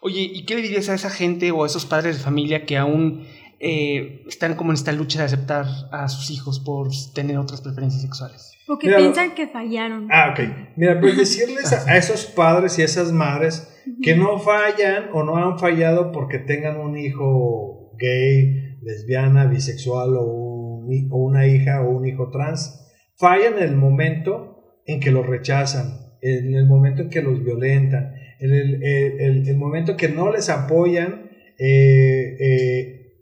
Oye, ¿y qué le dirías a esa gente o a esos padres de familia que aún eh, están como en esta lucha de aceptar a sus hijos por tener otras preferencias sexuales? O que piensan que fallaron. Ah, ok. Mira, pues decirles a, esos padres y a esas madres que no fallan o no han fallado porque tengan un hijo gay, lesbiana, bisexual o, o una hija o un hijo trans. Fallan en el momento en que los rechazan, en el momento en que los violentan, en el, el, el, momento que no les apoyan eh, eh,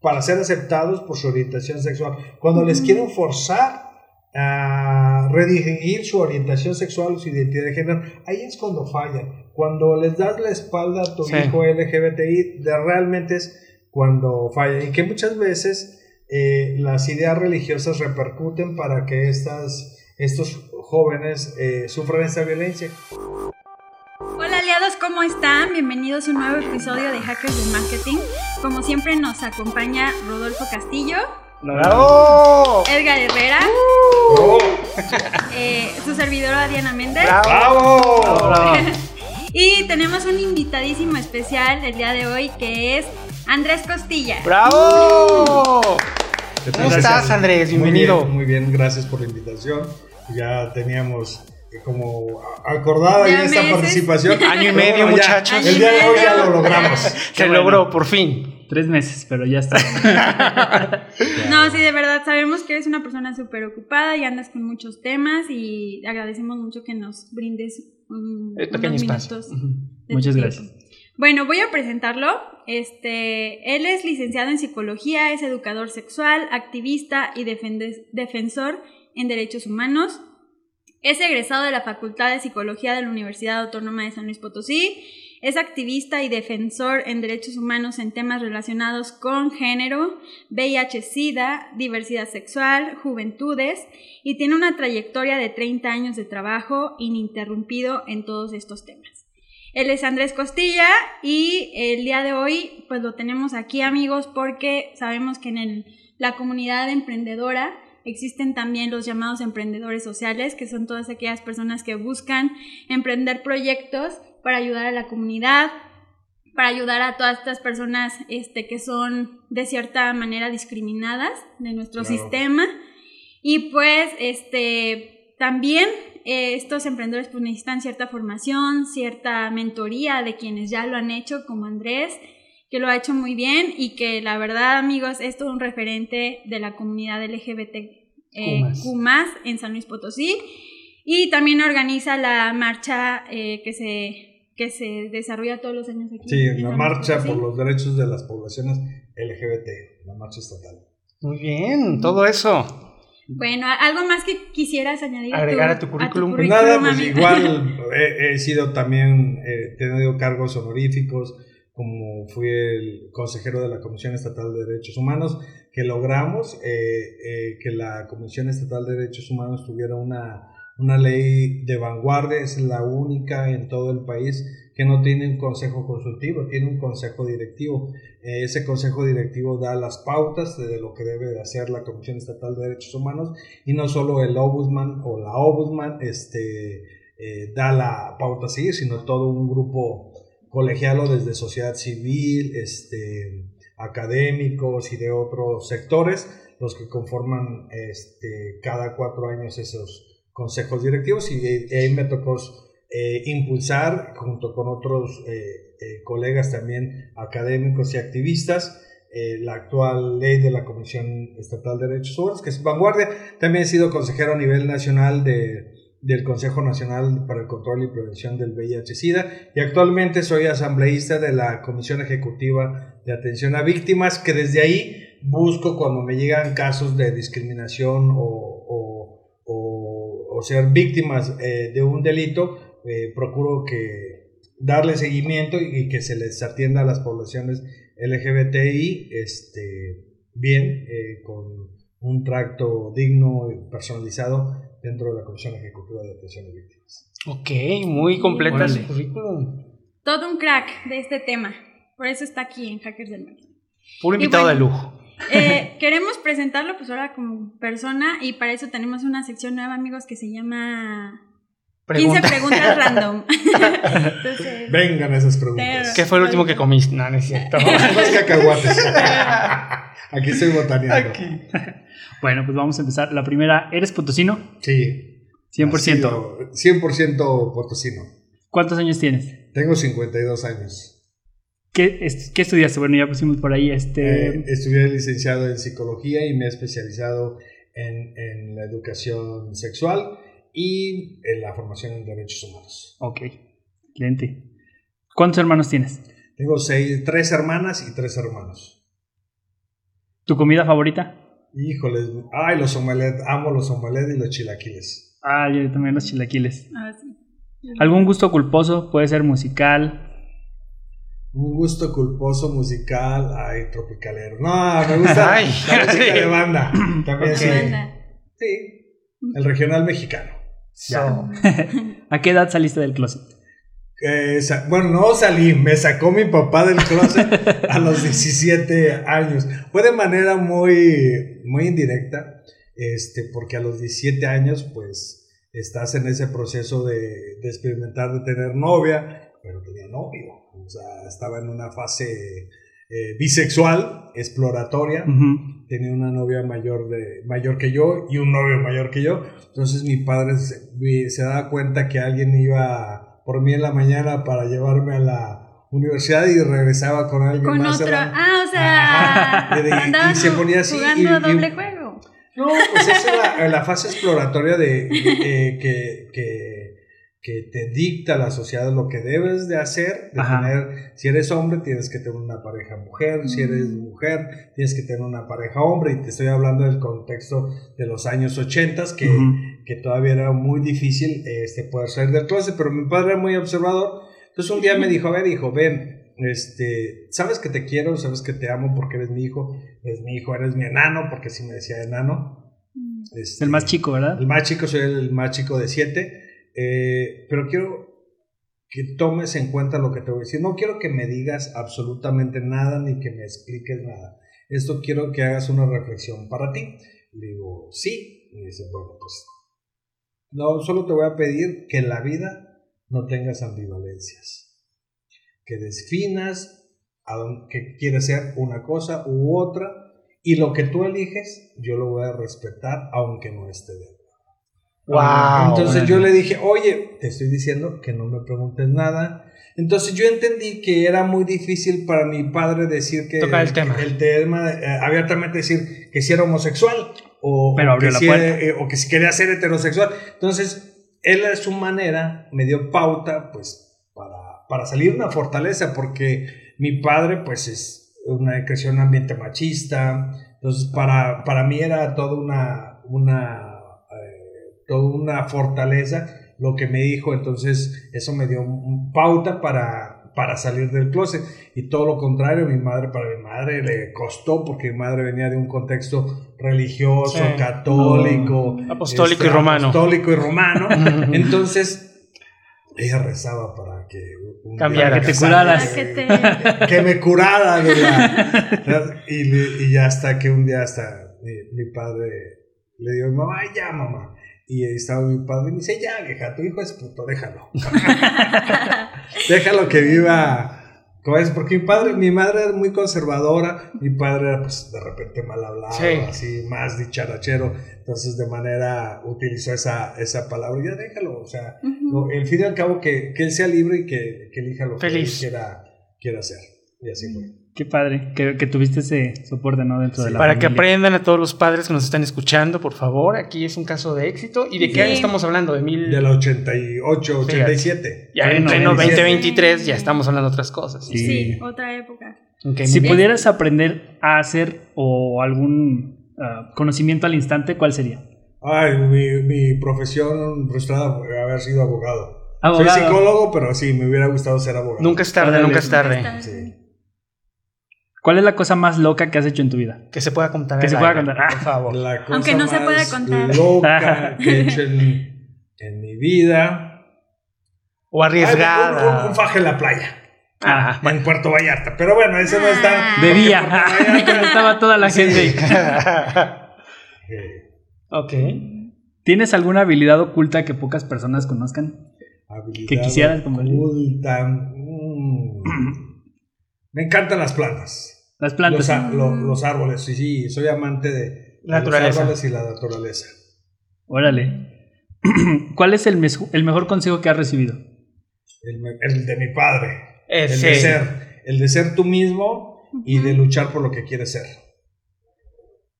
para ser aceptados por su orientación sexual. Cuando les quieren forzar a redirigir su orientación sexual o su identidad de género, ahí es cuando fallan. Cuando les das la espalda a tu hijo LGBTI, de realmente es cuando falla. Y que muchas veces eh, las ideas religiosas repercuten para que estas, estos jóvenes eh, sufran esta violencia. Hola aliados, ¿cómo están? Bienvenidos a un nuevo episodio de Hackers del Marketing. Como siempre nos acompaña Rodolfo Castillo. ¡Bravo! Edgar Herrera. Eh, su servidora Diana Méndez. ¡Bravo! y tenemos un invitadísimo especial el día de hoy que es Andrés Costilla. ¡Bravo! ¿Cómo estás, Andrés? Bienvenido. Muy bien, muy bien, gracias por la invitación. Ya teníamos como acordada ya esta participación. Año y medio, muchachos. el día de hoy ya lo logramos. Se logró, por fin. Tres meses, pero ya está. no, sí, de verdad, sabemos que eres una persona súper ocupada y andas con muchos temas y agradecemos mucho que nos brindes un, unos minutos. Muchas gracias. Bueno, voy a presentarlo. Este, él es licenciado en psicología, es educador sexual, activista y defensor en derechos humanos. Es egresado de la Facultad de Psicología de la Universidad Autónoma de San Luis Potosí es activista y defensor en derechos humanos en temas relacionados con género, VIH-Sida, diversidad sexual, juventudes y tiene una trayectoria de 30 años de trabajo ininterrumpido en todos estos temas. Él es Andrés Costilla y el día de hoy pues lo tenemos aquí amigos porque sabemos que en la comunidad emprendedora existen también los llamados emprendedores sociales, que son todas aquellas personas que buscan emprender proyectos para ayudar a la comunidad, para ayudar a todas estas personas este, que son de cierta manera discriminadas de nuestro sistema. Y pues este, también eh, estos emprendedores pues, necesitan cierta formación, cierta mentoría de quienes ya lo han hecho, como Andrés, que lo ha hecho muy bien y que la verdad amigos es todo un referente de la comunidad LGBT eh, en San Luis Potosí. Y también organiza la marcha eh, que se que se desarrolla todos los años aquí. Sí, la marcha por los derechos de las poblaciones LGBT, la marcha estatal. Muy bien, todo eso. Bueno, ¿algo más que quisieras añadir? Agregar a tu, currículum. Pues nada, pues igual he, sido también, he tenido cargos honoríficos, como fui el consejero de la Comisión Estatal de Derechos Humanos, que logramos eh, eh, que la Comisión Estatal de Derechos Humanos tuviera una una ley de vanguardia, es la única en todo el país que no tiene un consejo consultivo, tiene un consejo directivo. Eh, ese consejo directivo da las pautas de lo que debe de hacer la Comisión Estatal de Derechos Humanos y no solo el Ombudsman o la Ombudsman este, eh, da la pauta a seguir, sino todo un grupo colegialo desde sociedad civil, este, académicos y de otros sectores, los que conforman este, cada cuatro años esos consejos directivos y ahí me tocó eh, impulsar junto con otros eh, eh, colegas también académicos y activistas la actual ley de la Comisión Estatal de Derechos Humanos, que es vanguardia. También he sido consejero a nivel nacional de, del Consejo Nacional para el Control y Prevención del VIH-Sida y actualmente soy asambleísta de la Comisión Ejecutiva de Atención a Víctimas, que desde ahí busco cuando me llegan casos de discriminación o ser víctimas eh, de un delito, eh, procuro que darle seguimiento y, que se les atienda a las poblaciones LGBTI este, bien, eh, con un tracto digno y personalizado dentro de la Comisión Ejecutiva de Atención a Víctimas. Ok, muy completa su currículum. Todo un crack de este tema. Por eso está aquí en Hackers del Marketing. Puro invitado de lujo. Eh, queremos presentarlo pues ahora como persona y para eso tenemos una sección nueva amigos que se llama 15 Pregunta. preguntas random. Entonces, Vengan esas preguntas. Pero- ¿Qué fue el último que comiste? No, no es cierto. Los cacahuates. Aquí estoy botaneando. Aquí. Bueno, pues vamos a empezar. La primera, ¿eres potosino? Sí. 100%. Nacido 100% potosino. ¿Cuántos años tienes? Tengo 52 años. ¿Qué, es- qué estudiaste? Bueno, ya pusimos por ahí este... Eh, estudié licenciado en psicología y me he especializado en, en la educación sexual y en la formación en derechos humanos. Ok, excelente. ¿Cuántos hermanos tienes? Tengo seis, tres hermanas y tres hermanos. ¿Tu comida favorita? Híjoles, ay, los omelets, amo los omelets y los chilaquiles. Ah, yo también los chilaquiles. ah, sí. ¿Algún gusto culposo? Puede ser musical. Un gusto culposo musical, ay, tropicalero. No, me gusta Ay. la música de banda. También Ok. sí. Banda. Sí, el regional mexicano. So, ¿A qué edad saliste del closet? Eh, bueno, no salí, me sacó mi papá del closet a los 17 años. Fue de manera muy, muy indirecta, este, porque a los 17 años, pues, estás en ese proceso de, de experimentar, de tener novia, pero tenía novio. O sea, estaba en una fase eh, bisexual, exploratoria. Tenía una novia mayor, de, mayor que yo y un novio mayor que yo. Entonces mi padre se, daba cuenta que alguien iba por mí en la mañana para llevarme a la universidad y regresaba con alguien Con más. a otro. la- Ah, o sea, Ajá. Y de- y andaban se ponía así jugando y- y- doble juego. No, pues esa es la, fase exploratoria de, eh, que, que, que te dicta la sociedad lo que debes de hacer, de Ajá. tener, si eres hombre tienes que tener una pareja mujer, si eres Mm. mujer tienes que tener una pareja hombre, y te estoy hablando del contexto de los años 80 que, que todavía era muy difícil este, poder salir del closet, pero mi padre era muy observador, entonces un día me dijo, a ver, hijo, ven, este, sabes que te quiero, sabes que te amo porque eres mi hijo, eres mi hijo, eres mi enano, porque si me decía enano. Es Este, el más chico, ¿verdad? El más chico, soy el más chico de siete, eh, pero quiero que tomes en cuenta lo que te voy a decir. No quiero que me digas absolutamente nada ni que me expliques nada. Esto quiero que hagas una reflexión para ti. Le digo, sí. Y dice, bueno, pues no, solo te voy a pedir que en la vida no tengas ambivalencias. Que definas a dónde, que quieres ser una cosa u otra y lo que tú eliges yo lo voy a respetar aunque no esté de. Wow. Entonces yo le dije, oye, te estoy diciendo que no me preguntes nada. Entonces yo entendí que era muy difícil para mi padre decir que Tocar el tema. el tema, eh, abiertamente decir que si era homosexual o, Pero o abrió que la si puerta. era- eh, o que si quería ser heterosexual. Entonces él a su manera me dio pauta pues para, para salir una fortaleza porque mi padre pues es una creció en un ambiente machista. Entonces para, para mí era toda una, una toda una fortaleza lo que me dijo, entonces eso me dio un- pauta para, para salir del closet y todo lo contrario, mi madre, para mi madre le costó porque mi madre venía de un contexto religioso, Sí. católico, Apostólico y romano. apostólico y romano, entonces ella rezaba para que un día Cambiara. me Que te curaras. Que te- que me curara y, le- y ya hasta que un día hasta mi, mi padre le dijo mamá "Ay, ya mamá y ahí estaba mi padre y me dice ya vieja tu hijo es puto déjalo déjalo que viva porque mi padre mi madre era muy conservadora mi padre era pues de repente mal hablado Sí. así más dicharachero entonces de manera utilizó esa esa palabra ya déjalo o sea no, en fin y al cabo que, que él sea libre y que, que elija lo Feliz. que él quiera, quiera hacer. Y así fue. Qué padre que, que tuviste ese soporte, ¿no? Dentro de la Para que aprendan a todos los padres que nos están escuchando, por favor, aquí es un caso de éxito. ¿Y de qué año estamos hablando? De mil... Del 88, 87. Ya en pleno 27. 2023 ya estamos hablando de otras cosas. Sí. Sí, otra época. Si bien. pudieras aprender a hacer o algún ah, conocimiento al instante, ¿cuál sería? Ay, mi, mi profesión frustrada fue haber sido abogado. Abogado. Soy psicólogo, pero sí, me hubiera gustado ser abogado. Nunca es tarde, nunca es tarde. Está- Sí. ¿Cuál es la cosa más loca que has hecho en tu vida? Que se pueda contar. Que se pueda aire, contar. Por favor. La cosa Aunque no se pueda contar. loca que he hecho en, en mi vida. O Ay, un, un- arriesgada. un faje en la playa. Ah, En Puerto Vallarta. Pero bueno, ese no está. Ah. De día. Puerto Vallarta- Estaba toda la Sí. gente. Eh, ok. ¿Tienes alguna habilidad oculta que pocas personas conozcan? Habilidad Que quisieras oculta, mm. Me encantan las plantas. Las plantas. Los, a- lo- los árboles, sí, sí, soy amante de, Naturaleza. los árboles y la naturaleza. Órale. ¿Cuál es el, mes- el mejor consejo que has recibido? El, de mi padre. El de ser. El de ser tú mismo y de luchar por lo que quieres ser.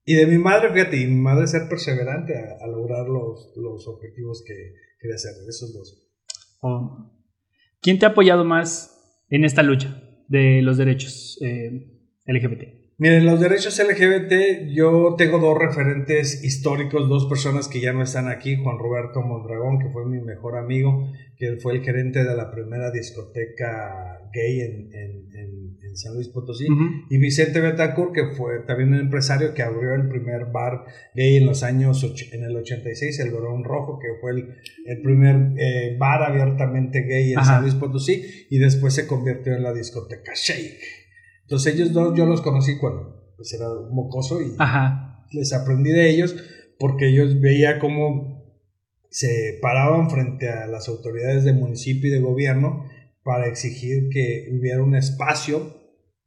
Y de mi madre, fíjate, y mi madre ser perseverante a, a lograr los, los objetivos que quería hacer. Esos dos. ¿O ¿Quién te ha apoyado más en esta lucha de los derechos eh, LGBT? Miren, los derechos LGBT, yo tengo dos referentes históricos, dos personas que ya no están aquí, Juan Roberto Mondragón, que fue mi mejor amigo, que fue el gerente de la primera discoteca gay en, en- en- en San Luis Potosí, y Vicente Betancourt, que fue también un empresario que abrió el primer bar gay en los años, en el 86, el Barón Rojo, que fue el, el primer eh, bar abiertamente gay en Ajá. San Luis Potosí, y después se convirtió en la discoteca Shake. Entonces ellos dos yo los conocí cuando pues, era un mocoso y Ajá. les aprendí de ellos porque ellos veía cómo se paraban frente a las autoridades de municipio y de gobierno para exigir que hubiera un espacio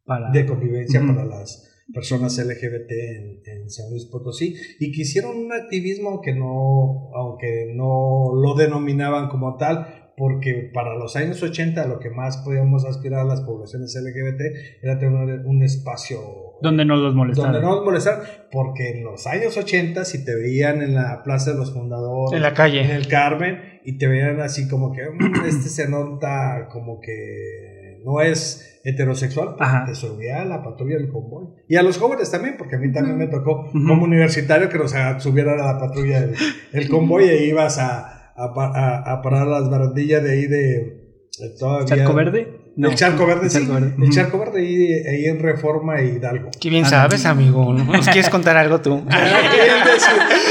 Para... de convivencia para las personas LGBT en, en San Luis Potosí y que hicieron un activismo que no, aunque no lo denominaban como tal, porque para los años 80 lo que más podíamos aspirar a las poblaciones LGBT era tener un espacio Donde no los molestaron. donde no molestaran, porque en los años 80 si te veían en la Plaza de los Fundadores, En la en calle. el Carmen, y te veían así como que "Mm, este se nota como que no es heterosexual, pues, Ajá. te subía a la patrulla del convoy. Y a los jóvenes también, porque a mí también me tocó como universitario que nos subieran a la patrulla del el convoy e ibas a, a, pa- a- a parar las barandillas de ahí de, de todavía... ¿Charco Verde? No. El charco verde, El sí. El charco verde ahí, ahí en Reforma y Hidalgo. Qué bien Ah, sabes, amigo. ¿no? ¿Nos quieres contar algo tú? Ah.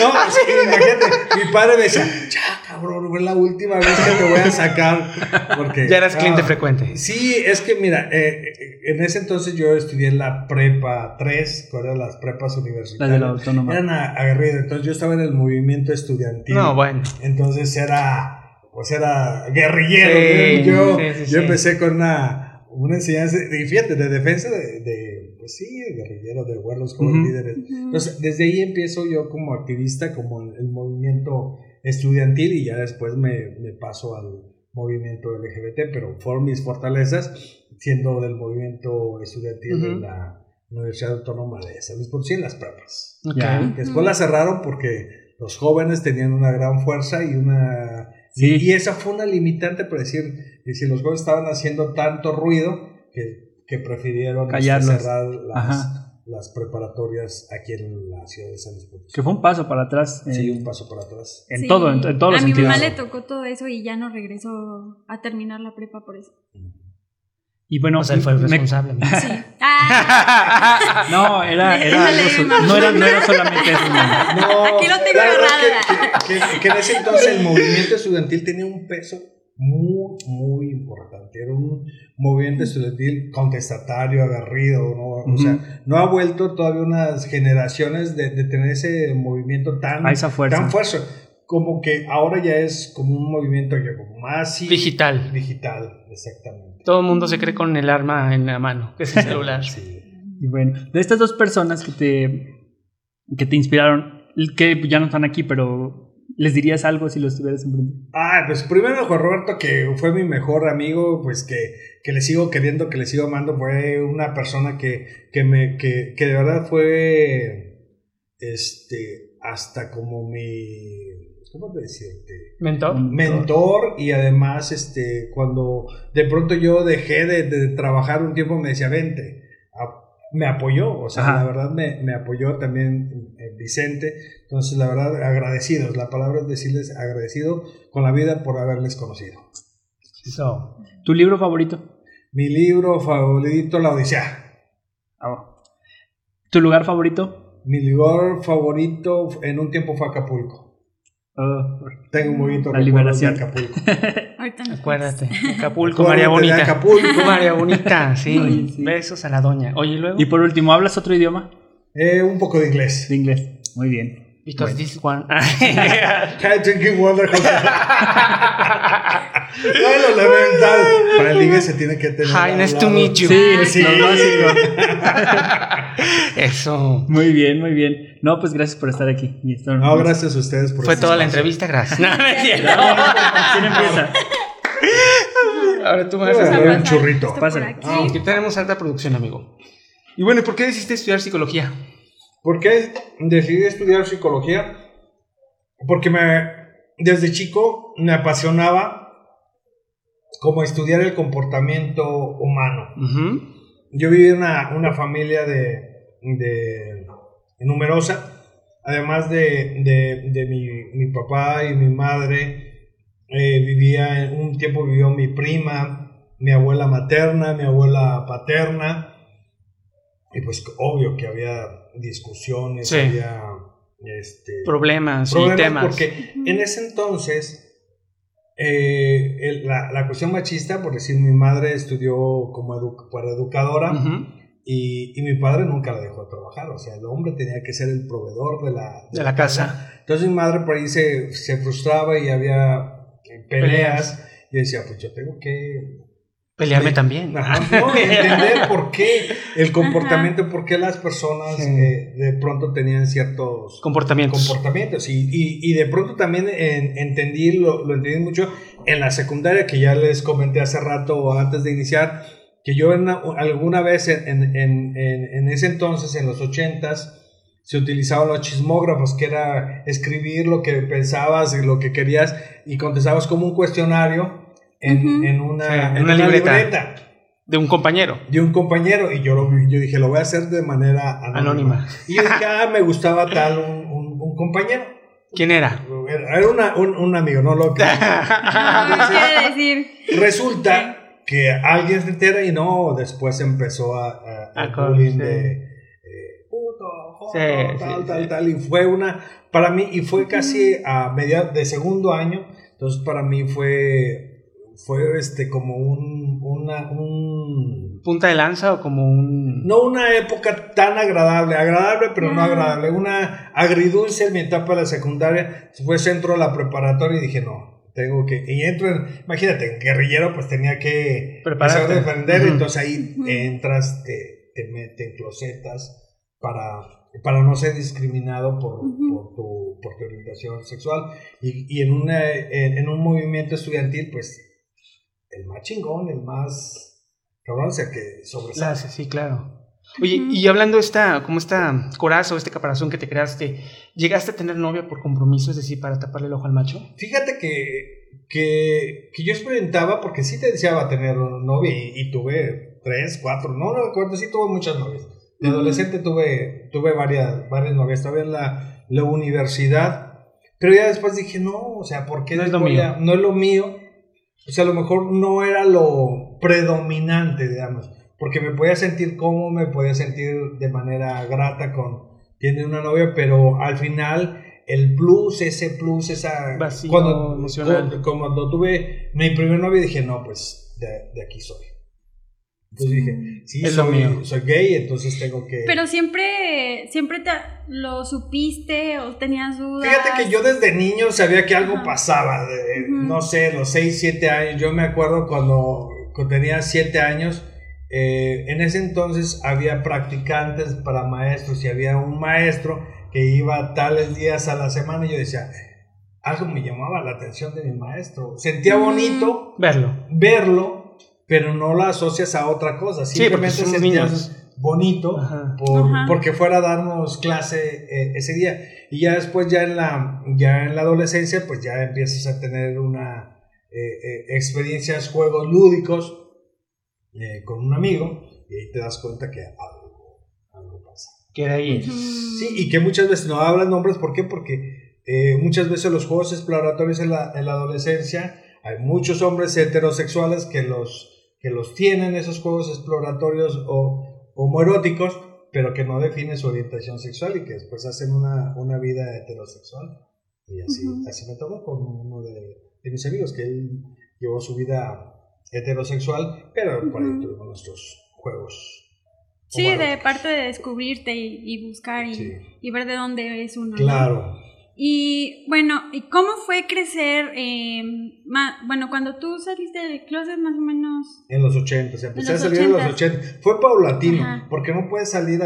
No, sí, imagínate, mi padre me decía, ya cabrón, fue la última vez que te voy a sacar. Porque, Ya eras cliente ah, frecuente. Sí, es que mira, eh, eh, en ese entonces yo estudié en la prepa 3, que eran las prepas Las de la universitarias. autónoma. Eran a- aguerridos, entonces yo estaba en el movimiento estudiantil. No, bueno. Entonces era, pues era guerrillero. Sí, yo, sí, sí, yo sí. empecé con una, una enseñanza, y fíjate, de defensa de, de, pues sí, de guerrillero, de los jóvenes Ujú. líderes. Entonces, desde ahí empiezo yo como activista, como en el movimiento estudiantil y ya después me, me paso al movimiento LGBT, pero fueron mis fortalezas siendo del movimiento estudiantil de Ujú. la Universidad Autónoma de San Luis Potosí en las prepas. Ok. Ya. Después la cerraron porque los jóvenes tenían una gran fuerza y una... Sí. Y esa fue una limitante para decir, si los jóvenes estaban haciendo tanto ruido que, que prefirieron Callarlos. cerrar las, las preparatorias aquí en la ciudad de San Luis Potosí. Que fue un paso para atrás. Sí, eh, un paso para atrás. en Sí. todo, en, en todos los A mi sentidos. mamá le tocó todo eso y ya no regresó a terminar la prepa por eso. Y bueno, o sea, él fue el responsable. Sí. Ah, No, era, era Déjale algo su- más. no, era, no era solamente eso. no. Aquí lo tengo es que, que- que en ese entonces el movimiento estudiantil tenía un peso muy, muy importante. Era un movimiento estudiantil contestatario, agarrido, ¿no? O sea, no ha vuelto todavía unas generaciones de, de tener ese movimiento tan, A esa fuerza. tan fuerte. Como que ahora ya es como un movimiento ya como más Digital. digital, exactamente. Todo el mundo se cree con el arma en la mano, que es el celular. Sí. Y bueno, de estas dos personas que te, que te inspiraron, que ya no están aquí, pero les dirías algo si los tuvieras enfrente. Ah, pues primero Juan Roberto, que fue mi mejor amigo, pues que, que le sigo queriendo, que le sigo amando, fue una persona que, que, me, que, que de verdad fue, este, hasta como mi, ¿cómo decirte? ¿Mentor? Mentor y además, este, cuando de pronto yo dejé de, de trabajar un tiempo, me decía, vente, a- me apoyó, o sea, Ajá. la verdad me, me apoyó también eh, Vicente, entonces la verdad agradecidos, la palabra es decirles agradecido con la vida por haberles conocido. So, ¿Tu libro favorito? Mi libro favorito, La Odisea. Ah, ¿Tu lugar favorito? Mi lugar favorito en un tiempo fue Acapulco. Ah, Tengo un bonito La recuerdo de liberación. Acapulco. acuérdate. Acapulco, María Bonita. Acapulco. María Bonita, sí. Oye, sí. Besos a la doña. Oye, ¿y luego? y por último, ¿hablas otro idioma? Eh, un poco de inglés. De inglés. Muy bien. Because this one. Can't drinking water. No, lo elemental. Para el ligue se tiene que tener. Hi, nice to meet you. Sí, Sí. lo básico. Eso. Muy bien, muy bien. No, pues gracias por estar aquí. Y esto- No, gracias a ustedes por Fue toda la entrevista, gracias. No, no es cierto. ¿Quién empieza? Ahora tú me Voy vas a a dar hacer. un churrito. Pásale. aquí. Ah, Que tenemos alta producción, amigo. Y bueno, ¿y por qué decidiste estudiar psicología? ¿Por qué decidí estudiar psicología? Porque me, desde chico me apasionaba como estudiar el comportamiento humano. Yo viví en una, una familia de, de numerosa, además de, de, de mi, mi papá y mi madre, eh, vivía, en un tiempo vivió mi prima, mi abuela materna, mi abuela paterna, y pues obvio que había discusiones, Sí. había este, Problemas, y problemas temas. porque en ese entonces eh, el- la, la cuestión machista, por decir, mi madre estudió como edu- para educadora y, y mi padre nunca la dejó trabajar, o sea, el hombre tenía que ser el proveedor de la, De la casa. Entonces mi madre por ahí se, se frustraba y había eh, peleas. Y yo decía, pues yo tengo que Pelearme Me- también. Ajá, no, entender por qué el comportamiento, por qué las personas Sí. eh, de pronto tenían ciertos Comportamientos. comportamientos y, y, y de pronto también en- entendí, lo, lo entendí mucho en la secundaria que ya les comenté hace rato o antes de iniciar, que yo en, alguna vez en, en, en, en ese entonces, en los ochentas, se utilizaban los chismógrafos, que era escribir lo que pensabas y lo que querías y contestabas como un cuestionario en, una, Sí, en en una una libreta. libreta De un compañero. de un compañero y yo, lo, yo dije, lo voy a hacer de manera anónima. Anónima. Y yo dije, ah, me gustaba tal un, un, un compañero. ¿Quién era? Era una- un, un amigo, no lo que... No, decir. Resulta que alguien se entera y no, después empezó a, a- A el bullying sí. de eh, puto, joto, Sí, tal, sí, tal, sí. tal. Y fue una, para mí, y fue casi a media de segundo año, entonces para mí fue, fue este como un, una, un, ¿Punta de lanza o como un.? no una época tan agradable, agradable pero no Ah. agradable, una agridulce en mi etapa de la secundaria, fue centro de la preparatoria y dije, no, tengo que, y entro en, imagínate, en guerrillero pues tenía que Prepararte. empezar a defender, entonces ahí entras, te, te meten closetas para, para no ser discriminado por, por, tu, por tu orientación sexual y, y en, una, en, en un movimiento estudiantil pues el más chingón, el más cabrón, o sea que sobresale. Sí, claro. Oye, y hablando de esta, como esta coraza o este caparazón que te creaste, ¿llegaste a tener novia por compromiso, es decir, para taparle el ojo al macho? Fíjate que, que, que yo experimentaba porque sí te deseaba tener novia y, y tuve tres, cuatro, no, no recuerdo, sí tuve muchas novias. De adolescente tuve, tuve varias, varias novias, estaba en la, la universidad, pero ya después dije, no, o sea, ¿por qué No es lo voy mío. a- no es lo mío? O sea, a lo mejor no era lo predominante, digamos, porque me podía sentir cómodo, me podía sentir de manera grata con, tiene una novia, pero al final el plus, ese plus, esa... Vacío cuando, emocional. cuando, cuando tuve mi primer novia dije, no, pues de, de aquí soy. Entonces dije, sí, Es lo soy, mío. soy gay, entonces tengo que... Pero siempre, siempre te, lo supiste o tenías dudas. Fíjate que yo desde niño sabía que algo Ajá. pasaba, de- Ujú. no sé, los 6, 7 años, yo me acuerdo cuando, cuando tenía 7 años, eh, en ese entonces había practicantes para maestros y había un maestro que iba tales días a la semana y yo decía, algo me llamaba la atención de mi maestro, sentía Ujú. bonito Verlo. verlo, pero no lo asocias a otra cosa, Sí, simplemente niños. bonito Ajá. por- Ajá. porque fuera a darnos clase eh, ese día y ya después ya en la ya en la adolescencia pues ya empiezas a tener una eh, eh, experiencias juegos lúdicos eh, con un amigo y ahí te das cuenta que algo, algo pasa Que era ahí. Sí y que muchas veces no hablan nombres ¿por qué? porque eh, muchas veces los juegos exploratorios en la, en la adolescencia hay muchos hombres heterosexuales que los que los tienen esos juegos exploratorios o homoeróticos, pero que no definen su orientación sexual y que después hacen una, una vida heterosexual. Y así, así me tocó con uno de, de mis amigos, que él llevó su vida heterosexual, pero por ahí tuvimos nuestros juegos. Sí, de parte de descubrirte y, y buscar y, Sí. y ver de dónde es uno. ¿no? Claro. Y bueno, ¿y cómo fue crecer? eh, ma- bueno, cuando tú saliste del closet más o menos... En los 80, empecé En a los salir en los 80s. 80. Fue paulatino, Ajá. porque no puedes salir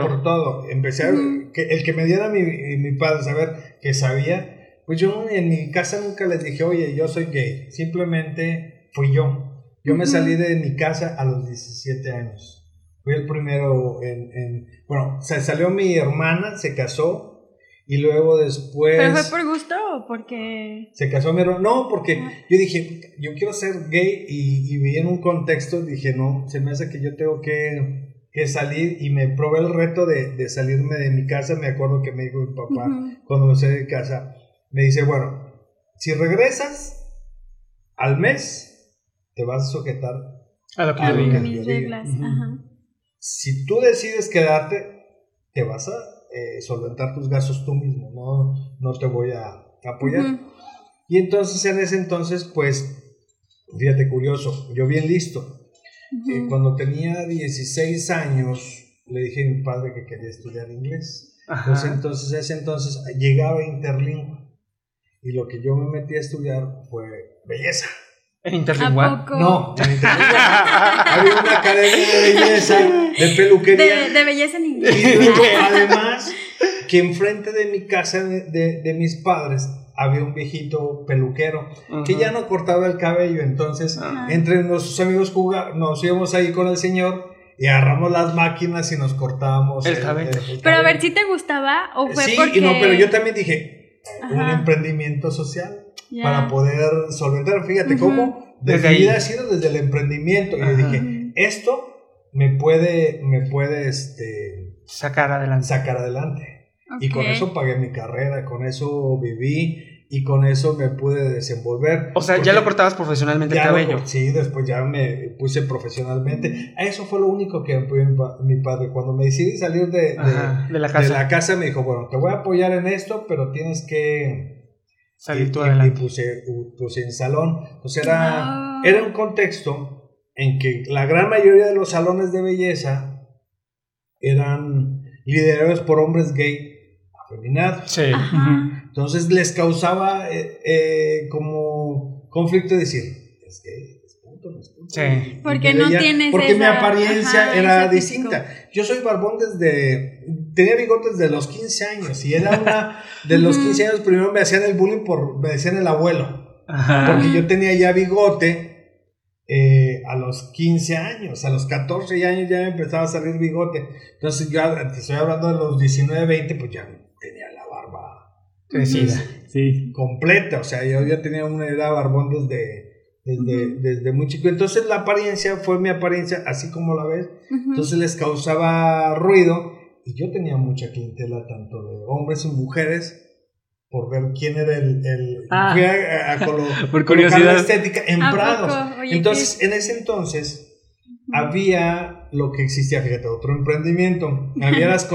otro. por todo. Empecé a, Ujú. que el que me diera mi, mi padre saber que sabía, pues yo en mi casa nunca les dije, oye, yo soy gay. Simplemente fui yo. Yo me salí de mi casa a los 17 años. Fui el primero en, en- bueno, se salió mi hermana, se casó y luego después ¿Pero fue por gusto o porque...? se casó mi hermano. No, porque Ah. yo dije, yo quiero ser gay y, y vi en un contexto, dije, no, se me hace que yo tengo que, que salir y me probé el reto de, de salirme de mi casa. Me acuerdo que me dijo mi papá cuando me salí de casa, me dice, bueno, si regresas al mes, te vas a sujetar. A lo que yo ok. diga. Mis reglas, ajá. Si tú decides quedarte, te vas a eh, solventar tus gastos tú mismo, no, no te voy a apoyar. Y entonces en ese entonces, pues, fíjate curioso, yo bien listo. Eh, Ujú. cuando tenía 16 años, le dije a mi padre que quería estudiar inglés. Pues entonces, ese entonces llegaba Interlingua. Y lo que yo me metí a estudiar fue belleza. En ¿A Interlingua. poco? No, en Interlingua había una academia de belleza, de peluquería. De, de belleza en inglés. Y luego, además, que enfrente de mi casa, de, de- de mis padres, había un viejito peluquero que Ujú. ya no cortaba el cabello. Entonces, Ah. entre nuestros amigos juga- nos íbamos ahí con el señor y agarramos las máquinas y nos cortábamos El cabello. Pero a ver, ¿sí te gustaba o fue Sí, porque...? no, pero yo también dije, un emprendimiento social Ya. para poder solventar. Fíjate Ujú. cómo desde ahí. vida ha sido desde el emprendimiento. Y Ajá. dije, esto me puede, me puede este, Sacar adelante. sacar adelante. Y con eso pagué mi carrera, con eso viví y con eso me pude desenvolver. O sea, ya lo cortabas profesionalmente el lo cabello. sí, después ya me puse profesionalmente. Eso fue lo único que me apoyó mi, pa- mi padre. Cuando me decidí salir de, de- Ajá, de la de casa. la casa, me dijo, bueno, te voy a apoyar en esto, pero tienes que... Salir tú adelante. y puse, puse en salón. Entonces era, Ah. era un contexto en que la gran mayoría de los salones de belleza eran liderados por hombres gay afeminados. Sí. Ajá. Entonces les causaba eh, eh, como conflicto decir, es que es puto, no es. Sí. Y Porque no tienes Porque mi apariencia ajá, era distinta. Yo soy barbón desde... Tenía bigotes de los 15 años y era una... De los Ujú. 15 años primero me hacían el bullying por... Me decían el abuelo. Ajá. Porque yo tenía ya bigote eh, a los 15 años, a los 14 años ya me empezaba a salir bigote. Entonces yo te estoy hablando de los 19, 20, pues ya tenía la barba Crecida. Sí. completa, o sea, yo ya tenía una edad barbón desde, desde, desde muy chico. Entonces la apariencia fue mi apariencia, así como la ves. Entonces les causaba ruido y yo tenía mucha clientela tanto de hombres y mujeres por ver quién era el... el Ah. fui a, a colo- Por curiosidad. estética en ¿A Prados. Oye, Entonces, en ese entonces había lo que existía, fíjate, otro emprendimiento. Había las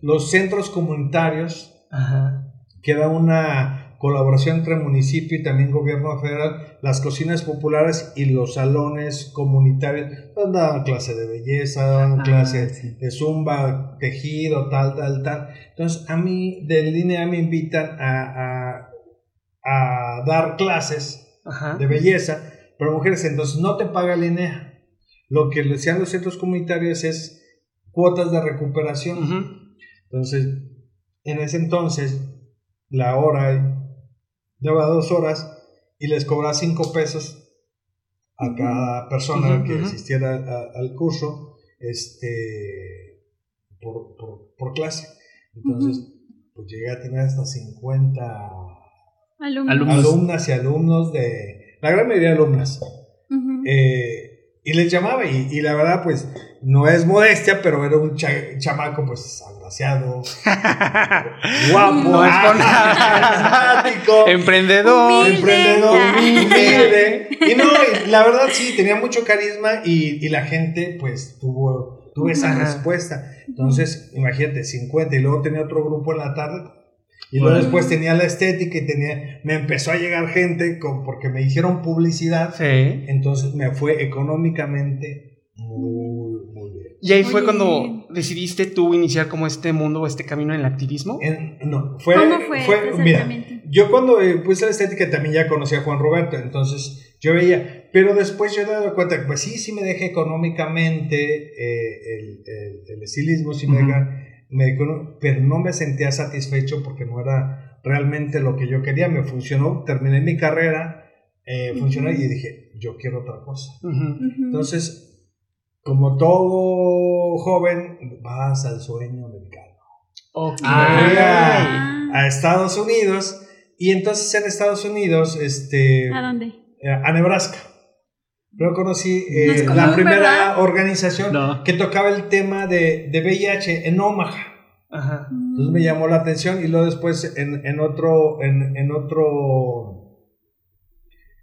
los centros comunitarios, Ajá. que era una colaboración entre municipio y también gobierno federal, las cocinas populares y los salones comunitarios. Pues daban clase de belleza, daban clase sí. de zumba, tejido, tal, tal, tal. Entonces, a mí de línea me invitan a, a, a dar clases Ajá. de belleza para mujeres. Entonces no te paga Linea. Lo que le hacían los centros comunitarios es cuotas de recuperación. Entonces, en ese entonces, la hora daba dos horas y les cobraba cinco pesos a cada persona que asistiera a- al curso este, por, por- por clase. Entonces, pues llegué a tener hasta 50 Alumnos. Alumnos. alumnas y alumnos de, la gran mayoría de alumnas. Eh, y les llamaba y, y la verdad pues no es modestia, pero era un cha- chamaco pues agraciado, guapo, No Emprendedor. Humilde. emprendedor, humilde. Y no, la verdad sí, tenía mucho carisma y, y la gente pues tuvo, tuvo esa Ajá. respuesta. Entonces, imagínate, 50 y luego tenía otro grupo en la tarde. Y luego después tenía la estética y tenía, me empezó a llegar gente con, porque me hicieron publicidad. Sí. Entonces me fue económicamente muy, muy bien. Y ahí fue cuando decidiste tú iniciar como este mundo o este camino en el activismo? En- no, fue, ¿Cómo fue mira, yo cuando eh, puse la estética también ya conocía a Juan Roberto, entonces yo veía, pero después yo me he dado cuenta que pues sí, sí me deja económicamente eh, el, el- el estilismo, sí me deja, me econo- pero no me sentía satisfecho porque no era realmente lo que yo quería, me funcionó, terminé mi carrera, eh, funcionó y dije, yo quiero otra cosa. Entonces, como todo joven, vas al sueño americano. Ok. Ah. a Estados Unidos y entonces en Estados Unidos este ¿A dónde? eh, a Nebraska Luego conocí eh, la primera ¿verdad? organización No. que tocaba el tema de, de VIH en Omaha. Ajá. Entonces me llamó la atención y luego después en, en otro, en, en otro,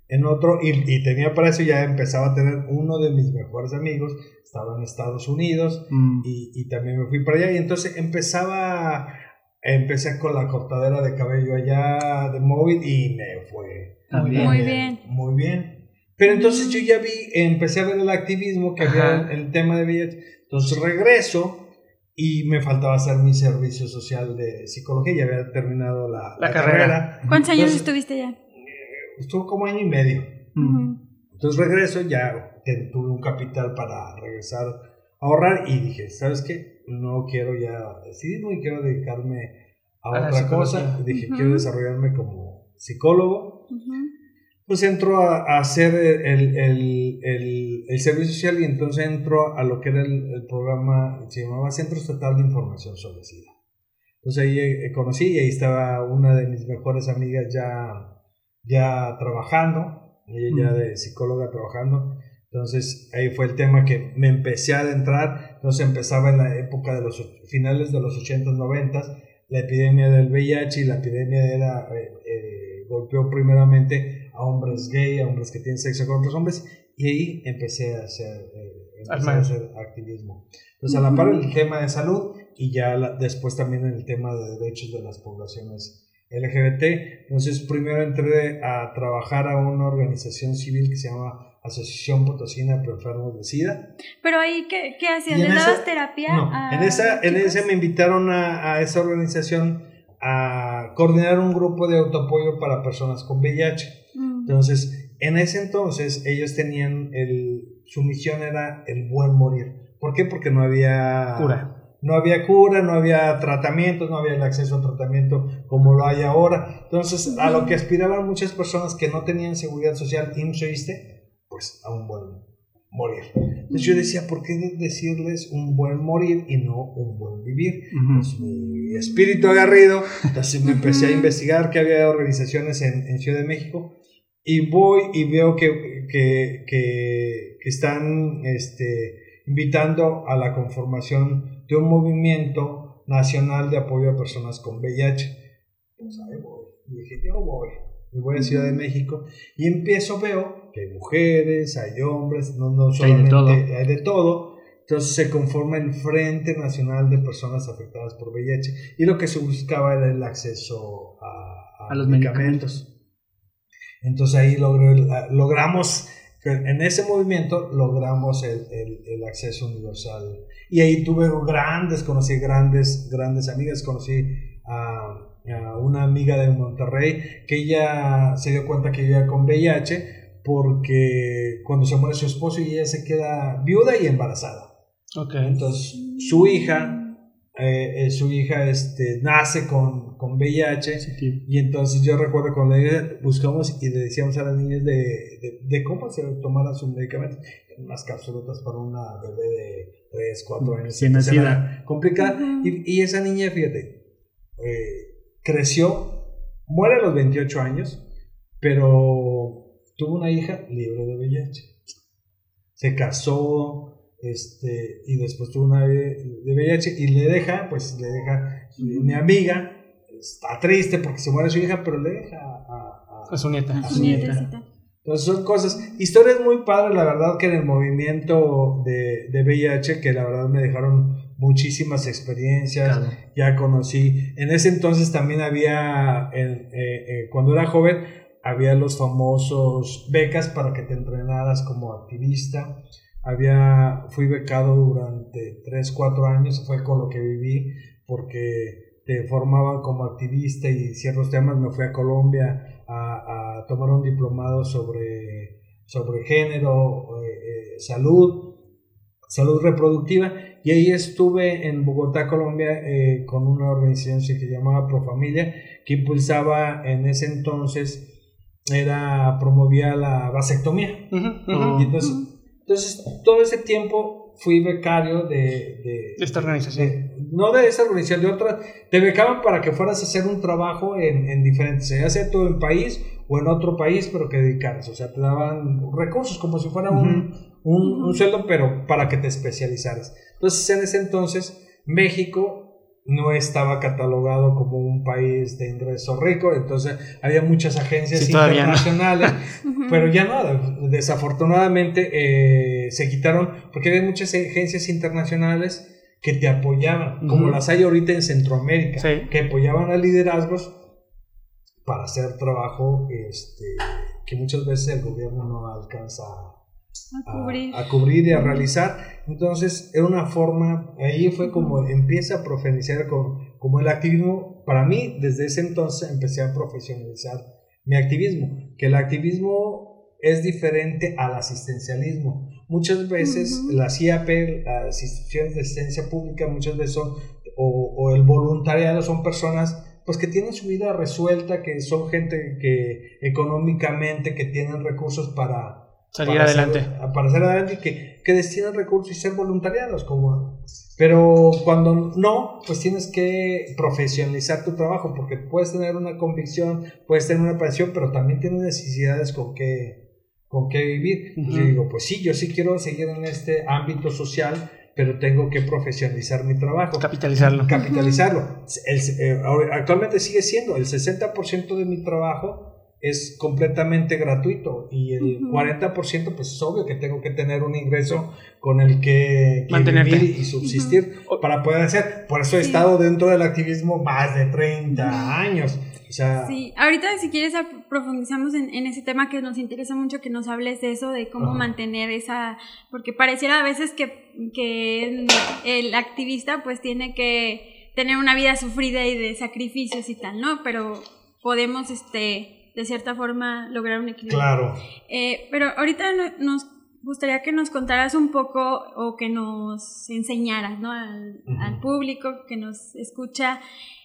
en otro, y, y tenía para eso ya empezaba a tener uno de mis mejores amigos, estaba en Estados Unidos Mm. y, y también me fui para allá y entonces empezaba, empecé con la cortadera de cabello allá de móvil y me fue También. Muy bien. muy bien. Pero entonces yo ya vi, empecé a ver el activismo que Ajá. había el, el tema de VIH. Entonces regreso y me faltaba hacer mi servicio social de psicología. Ya había terminado la, La carrera. ¿Cuántos años Entonces- estuviste ya? Estuvo como año y medio. Entonces regreso, ya tuve un capital para regresar a ahorrar y dije, ¿sabes qué? No quiero ya decidirme y quiero dedicarme a, otra cosa. Dije, quiero desarrollarme como psicólogo. Pues entro a, a hacer el, el, el, el servicio social y entonces entro a lo que era el, el programa, se llamaba Centro Estatal de Información sobre SIDA. Entonces ahí eh, conocí y ahí estaba una de mis mejores amigas ya, ya trabajando, ella ya de psicóloga trabajando. Entonces ahí fue el tema que me empecé a adentrar. Entonces empezaba en la época de los finales de los 80s, 90s, la epidemia del VIH y la epidemia era, eh, eh, golpeó primeramente a hombres gay, a hombres que tienen sexo con otros hombres, y ahí empecé a hacer, eh, empecé a hacer activismo. Entonces, a la par el tema de salud y ya la- después también en el tema de derechos de las poblaciones LGBT. Entonces, primero entré a trabajar a una organización civil que se llama Asociación Potosina para Enfermos de SIDA. Pero ahí, ¿qué, qué en ¿Les esa- dabas terapia? No, a en esa, en ese me invitaron a, a esa organización a coordinar un grupo de autoapoyo para personas con VIH. Mm. Entonces, en ese entonces ellos tenían el, su misión era el buen morir. ¿Por qué? Porque no había Cura. No había cura, no había tratamientos, no había el acceso a tratamiento como lo hay ahora. Entonces, a lo que aspiraban muchas personas que no tenían seguridad social, IMSS o ISSSTE, pues a un buen morir. Entonces yo decía, ¿por qué decirles un buen morir y no un buen vivir? Pues mi espíritu agarrido, entonces me empecé a investigar que había organizaciones en, en Ciudad de México y voy y veo que, que, que, que están este, invitando a la conformación de un movimiento nacional de apoyo a personas con VIH. Pues ahí voy. Y dije, yo voy. Y voy a Ciudad de México y empiezo, veo que hay mujeres, hay hombres, no, no Hay de solamente todo. hay de todo. Entonces se conforma el Frente Nacional de Personas Afectadas por VIH y lo que se buscaba era el acceso a, A los medicamentos. Entonces ahí logré- logramos, en ese movimiento logramos el, el- el acceso universal. Y ahí tuve grandes, conocí grandes, grandes amigas, conocí a, a una amiga de Monterrey que ella se dio cuenta que vivía con VIH porque cuando se muere su esposo y ella se queda viuda y embarazada. Ok. Entonces su hija, eh, eh, su hija este, nace con, con VIH. Positivo. Y entonces yo recuerdo cuando buscamos y le decíamos a las niñas de, de, de cómo se tomara sus medicamentos, unas cápsulas para una bebé de 3, 4 años. Era nacida. complicada. Y esa niña, fíjate, eh, creció, muere a los 28 años, pero tuvo una hija libre de VIH. Se casó, este, y después tuvo una de de VIH y le deja, pues le deja, mi amiga está triste porque se muere su hija, pero le deja a, a- A su nieta. A su. Entonces son cosas, historias muy padres, la verdad que en el movimiento de, de VIH, que la verdad me dejaron muchísimas experiencias, Claro. ya conocí, en ese entonces también había, en- eh, eh, cuando era joven, había los famosos becas para que te entrenaras como activista. Había, fui becado durante 3, 4 años, fue con lo que viví, porque te formaban como activista y ciertos temas, me fui a Colombia a, a tomar un diplomado sobre, sobre género, eh, eh, salud, salud reproductiva, y ahí estuve en Bogotá, Colombia, eh, con una organización que se llamaba Profamilia, que impulsaba en ese entonces, era, promovía la vasectomía. Y entonces, entonces, todo ese tiempo fui becario de... De, esta organización. no de esta organización, de otra. Te becaban para que fueras a hacer un trabajo en, en diferentes, ya sea todo en país o en otro país, pero que dedicaras. O sea, te daban recursos como si fuera un, un, un sueldo, pero para que te especializaras. Entonces, en ese entonces, México no estaba catalogado como un país de ingreso rico, entonces había muchas agencias internacionales, pero ya no, desafortunadamente eh, se quitaron porque había muchas agencias internacionales que te apoyaban, como las hay ahorita en Centroamérica, que apoyaban a liderazgos para hacer trabajo este, que muchas veces el gobierno no alcanza a cubrir. y a realizar. Entonces, era una forma, ahí fue como empieza a profesionalizar con, como el activismo. Para mí, desde ese entonces empecé a profesionalizar mi activismo, que el activismo es diferente al asistencialismo. Muchas veces las IAP, las instituciones de asistencia pública, muchas veces son, o, o el voluntariado son personas pues que tienen su vida resuelta, que son gente que económicamente, que tienen recursos para, salir adelante. para salir adelante y que, que destinan recursos y ser voluntariados. Como, pero cuando no, pues tienes que profesionalizar tu trabajo porque puedes tener una convicción, puedes tener una pasión, pero también tienes necesidades con que, con qué vivir. Yo digo, pues sí, yo sí quiero seguir en este ámbito social, pero tengo que profesionalizar mi trabajo. Capitalizarlo. Capitalizarlo. Eh, actualmente sigue siendo el 60% de mi trabajo es completamente gratuito y el 40% pues es obvio que tengo que tener un ingreso con el que, vivir y subsistir para poder hacer. Por eso he estado dentro del activismo más de 30 años. O sea, sí, ahorita si quieres profundizamos en, ese tema que nos interesa mucho que nos hables de eso, de cómo mantener esa, porque pareciera a veces que, que el activista pues tiene que tener una vida sufrida y de sacrificios y tal, ¿no? Pero podemos, este, de cierta forma lograr un equilibrio. Claro. Eh, pero ahorita nos gustaría que nos contaras un poco o que nos enseñaras ¿no? al, público que nos escucha,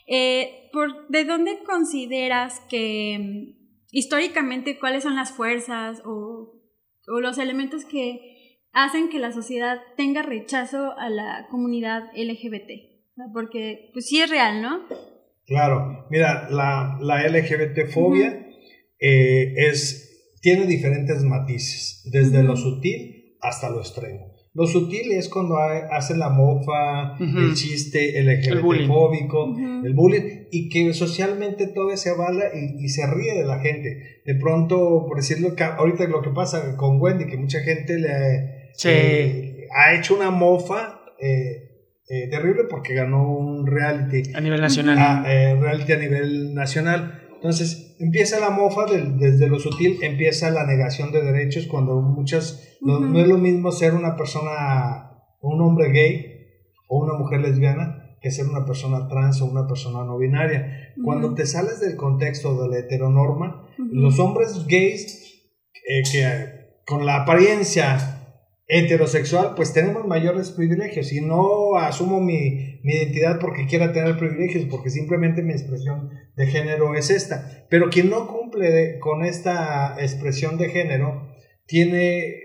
eh, por, ¿de dónde consideras que mm, históricamente cuáles son las fuerzas o, o los elementos que hacen que la sociedad tenga rechazo a la comunidad LGBT? Porque pues sí es real, ¿no? Claro, mira, la, la LGBT-fobia eh, es, tiene diferentes matices, desde lo sutil hasta lo extremo. Lo sutil es cuando hace la mofa, el chiste, el LGBTfóbico, el, bullying, y que socialmente todo se avala y, se ríe de la gente. De pronto, por decirlo, ahorita lo que pasa con Wendy, que mucha gente le eh, ha hecho una mofa eh, terrible porque ganó un reality. A nivel nacional. A, reality a nivel nacional. Entonces, empieza la mofa desde lo sutil, empieza la negación de derechos cuando muchas, no, es lo mismo ser una persona, un hombre gay o una mujer lesbiana que ser una persona trans o una persona no binaria. Cuando te sales del contexto de la heteronorma, los hombres gays eh, que con la apariencia heterosexual, pues tenemos mayores privilegios y no asumo mi, mi, identidad porque quiera tener privilegios, porque simplemente mi expresión de género es esta. Pero quien no cumple con esta expresión de género tiene,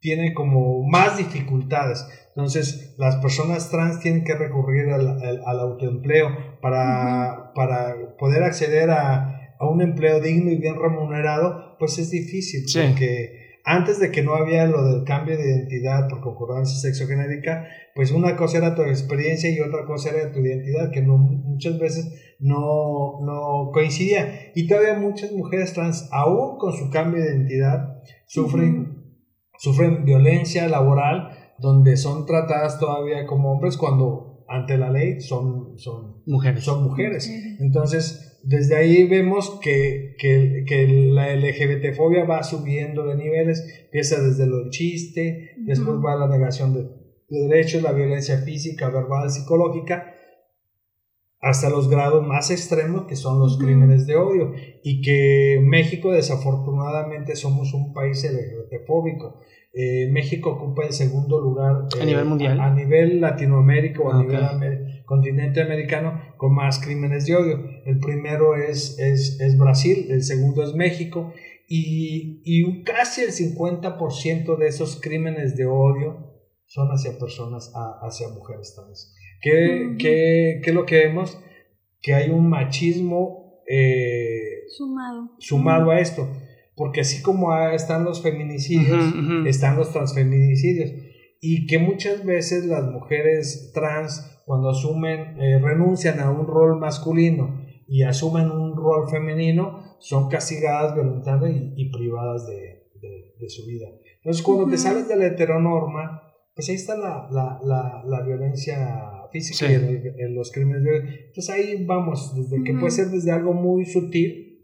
tiene como más dificultades. Entonces, las personas trans tienen que recurrir al, al, autoempleo para, para poder acceder a, a, un empleo digno y bien remunerado, pues es difícil porque antes de que no había lo del cambio de identidad por concordancia sexogenérica, pues una cosa era tu experiencia y otra cosa era tu identidad, que no, muchas veces no, no coincidía. Y todavía muchas mujeres trans, aún con su cambio de identidad, sufren, sufren violencia laboral, donde son tratadas todavía como hombres cuando ante la ley son, son mujeres. Son mujeres. Entonces, desde ahí vemos que, que, que la LGBTfobia va subiendo de niveles, empieza desde del chiste, después va la negación de, derechos, la violencia física, verbal, psicológica, hasta los grados más extremos que son los crímenes de odio. Y que México desafortunadamente somos un país LGBTfóbico. Eh, México ocupa el segundo lugar a nivel mundial, a, nivel Latinoamérica o a nivel continente americano con más crímenes de odio. El primero es, es, es Brasil, el segundo es México y, y casi el 50% de esos crímenes de odio son hacia personas, hacia mujeres también. ¿Qué, qué, qué es lo que vemos? Que hay un machismo eh, sumado. sumado a esto porque así como están los feminicidios, están los transfeminicidios, y que muchas veces las mujeres trans, cuando asumen, eh, renuncian a un rol masculino y asumen un rol femenino, son castigadas, violentadas y, privadas de, su vida. Entonces, cuando te sales de la heteronorma, pues ahí está la, la, la, la violencia física y en, los crímenes de Entonces ahí vamos, desde que puede ser desde algo muy sutil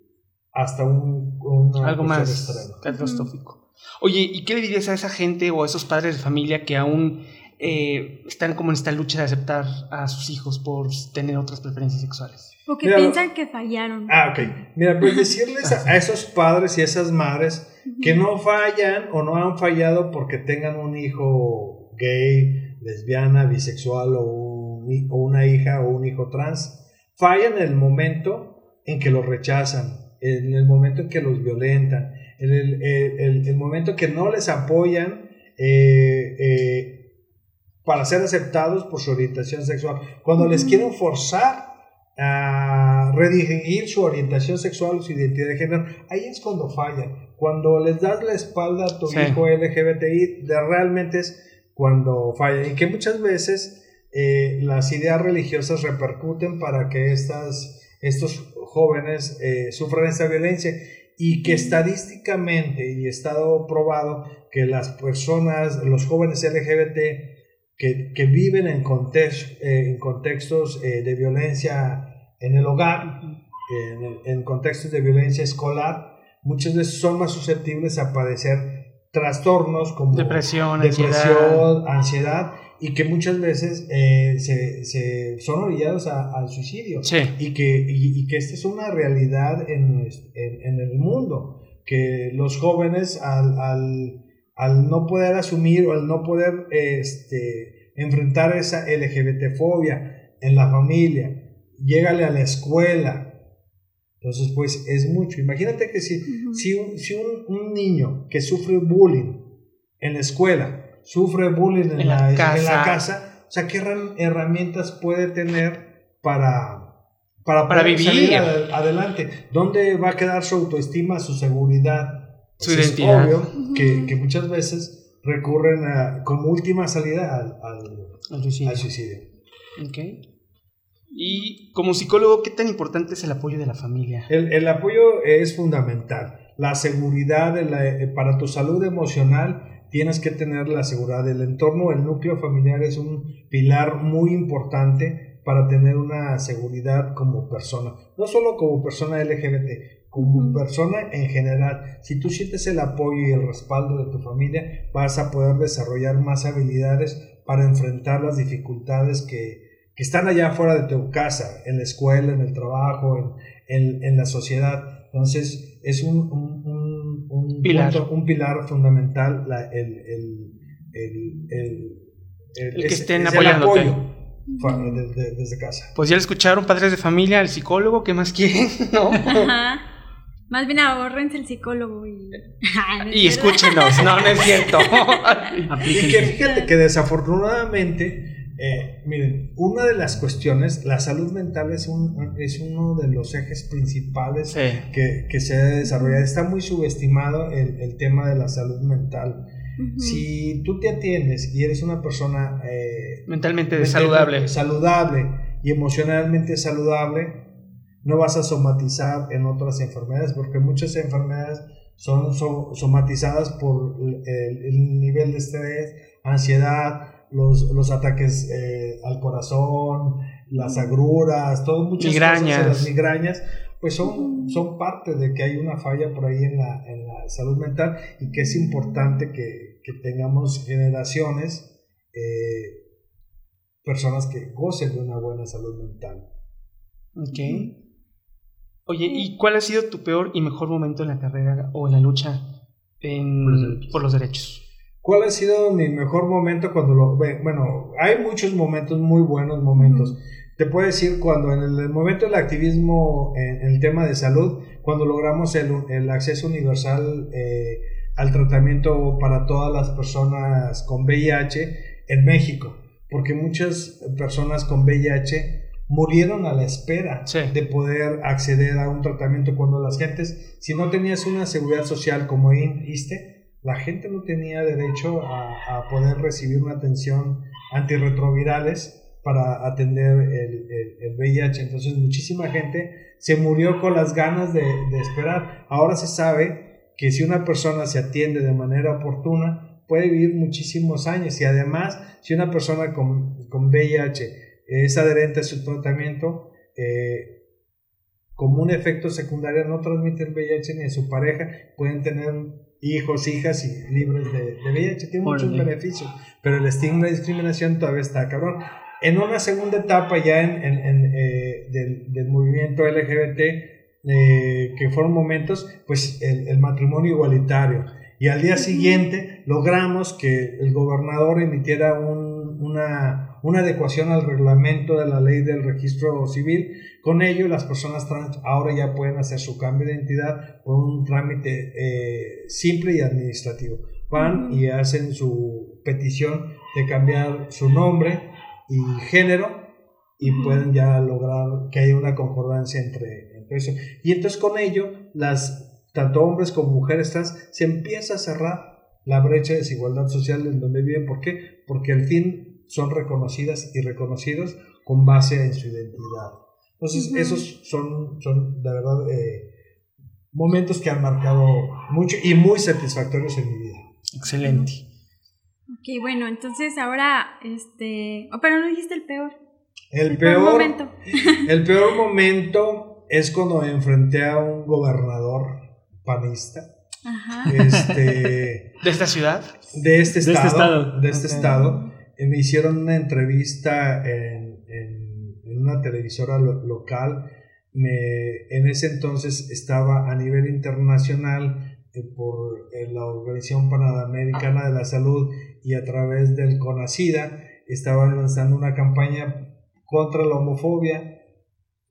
hasta un, algo más catastrófico. Oye, ¿y qué le dirías a esa gente o a esos padres de familia que aún eh, están como en esta lucha de aceptar a sus hijos por tener otras preferencias sexuales? O que piensan que fallaron. Ah, ok. Mira, pues decirles a, esos padres y a esas madres que no fallan o no han fallado porque tengan un hijo gay, lesbiana, bisexual o, o una hija o un hijo trans. Fallan en el momento en que lo rechazan, en el momento en que los violentan, en el, el, el, momento que no les apoyan eh, eh, para ser aceptados por su orientación sexual, cuando les quieren forzar a redirigir su orientación sexual o su identidad de género, ahí es cuando fallan. Cuando les das la espalda a tu hijo LGBTI, de, realmente es cuando fallan. Y que muchas veces eh, las ideas religiosas repercuten para que estas, estos jóvenes eh, sufren esta violencia y que estadísticamente y estado probado que las personas, los jóvenes LGBT que, que viven en, eh, en contextos eh, de violencia en el hogar, en, en, contextos de violencia escolar, muchas veces son más susceptibles a padecer trastornos como depresión, depresión ansiedad. y que muchas veces eh, se, se, son orillados al suicidio. Y, que, y, que esta es una realidad en, en, el mundo, que los jóvenes al, al, al, no poder asumir o al no poder este, enfrentar esa LGBTfobia en la familia, llégale a la escuela. Entonces, pues es mucho. Imagínate que si, si, un, si un, un niño que sufre bullying en la escuela, sufre bullying en, la, casa. o sea, ¿qué herramientas puede tener para, para, para vivir adelante? ¿Dónde va a quedar su autoestima, su seguridad? Su identidad. Es obvio que, muchas veces recurren como última salida al, suicidio. Y como psicólogo, ¿qué tan importante es el apoyo de la familia? El, apoyo es fundamental. La seguridad para tu salud emocional tienes que tener la seguridad del entorno. El núcleo familiar es un pilar muy importante para tener una seguridad como persona. No solo como persona LGBT, como persona en general. Si tú sientes el apoyo y el respaldo de tu familia, vas a poder desarrollar más habilidades para enfrentar las dificultades que, que están allá afuera de tu casa, en la escuela, en el trabajo, en, en, en la sociedad. Entonces, es un, un, un, pilar. un pilar fundamental la, el, el, el, el, que estén apoyando. Desde, desde, casa. Pues ya le escucharon, padres de familia, el psicólogo, ¿qué más quieren? ¿No? Ajá. Más bien ahorrense el psicólogo y... y escúchenos, no, no es cierto. y que fíjate que desafortunadamente eh, miren, una de las cuestiones, la salud mental es, un, es uno de los ejes principales que, que, se debe desarrollar. Está muy subestimado el, el tema de la salud mental. Si tú te atiendes y eres una persona eh, mentalmente saludable. saludable y emocionalmente saludable, no vas a somatizar en otras enfermedades, porque muchas enfermedades son somatizadas por el, el nivel de estrés, ansiedad, los, los ataques eh, al corazón, las agruras, todo muchas migrañas. cosas, las migrañas, pues son, son parte de que hay una falla por ahí en la, en la salud mental y que es importante que, que tengamos generaciones, eh, personas que gocen de una buena salud mental. Ok. Oye, ¿y cuál ha sido tu peor y mejor momento en la carrera o en la lucha en- Por los derechos. por los derechos? ¿Cuál ha sido mi mejor momento cuando lo... Bueno, hay muchos momentos, muy buenos momentos. Te puedo decir cuando en el, el momento del activismo en, en el tema de salud, cuando logramos el, el acceso universal eh, al tratamiento para todas las personas con VIH en México, porque muchas personas con VIH murieron a la espera Sí. de poder acceder a un tratamiento cuando las gentes, si no tenías una seguridad social como ISSSTE, la gente no tenía derecho a, a poder recibir una atención antirretrovirales para atender el, el- el VIH. Entonces muchísima gente se murió con las ganas de, de esperar. Ahora se sabe que si una persona se atiende de manera oportuna, puede vivir muchísimos años y además si una persona con, con VIH es adherente a su tratamiento, eh, como un efecto secundario no transmite el VIH ni a su pareja, pueden tener hijos, hijas y libres de, de VIH, tiene muchos beneficios, pero el estigma y discriminación todavía está cabrón. En una segunda etapa ya en, en- en, eh, del, del movimiento LGBT, eh, que fueron momentos, pues el, el matrimonio igualitario. Y al día siguiente logramos que el gobernador emitiera un- una, una adecuación al reglamento de la ley del registro civil. Con ello, las personas trans ahora ya pueden hacer su cambio de identidad por un trámite eh, simple y administrativo. Van y hacen su petición de cambiar su nombre y género y pueden ya lograr que haya una concordancia entre, entre eso. Y entonces con ello, las tanto hombres como mujeres trans se empieza a cerrar la brecha de desigualdad social en donde viven. ¿Por qué? Porque al fin son reconocidas y reconocidos con base en su identidad. Entonces, esos son, son de verdad eh, momentos que han marcado mucho y muy satisfactorios en mi vida. Excelente. Ok, bueno, entonces ahora, este... Oh, pero no dijiste el peor. El peor peor, momento. el peor momento es cuando enfrenté a un gobernador panista Ajá. este, ¿De esta ciudad? de este De este estado. estado. de este estado. Me hicieron una entrevista en, en- una televisora lo- local. Me, en ese entonces estaba a nivel internacional eh, por eh, la Organización Panamericana de la Salud y a través del CONACIDA estaban lanzando una campaña contra la homofobia.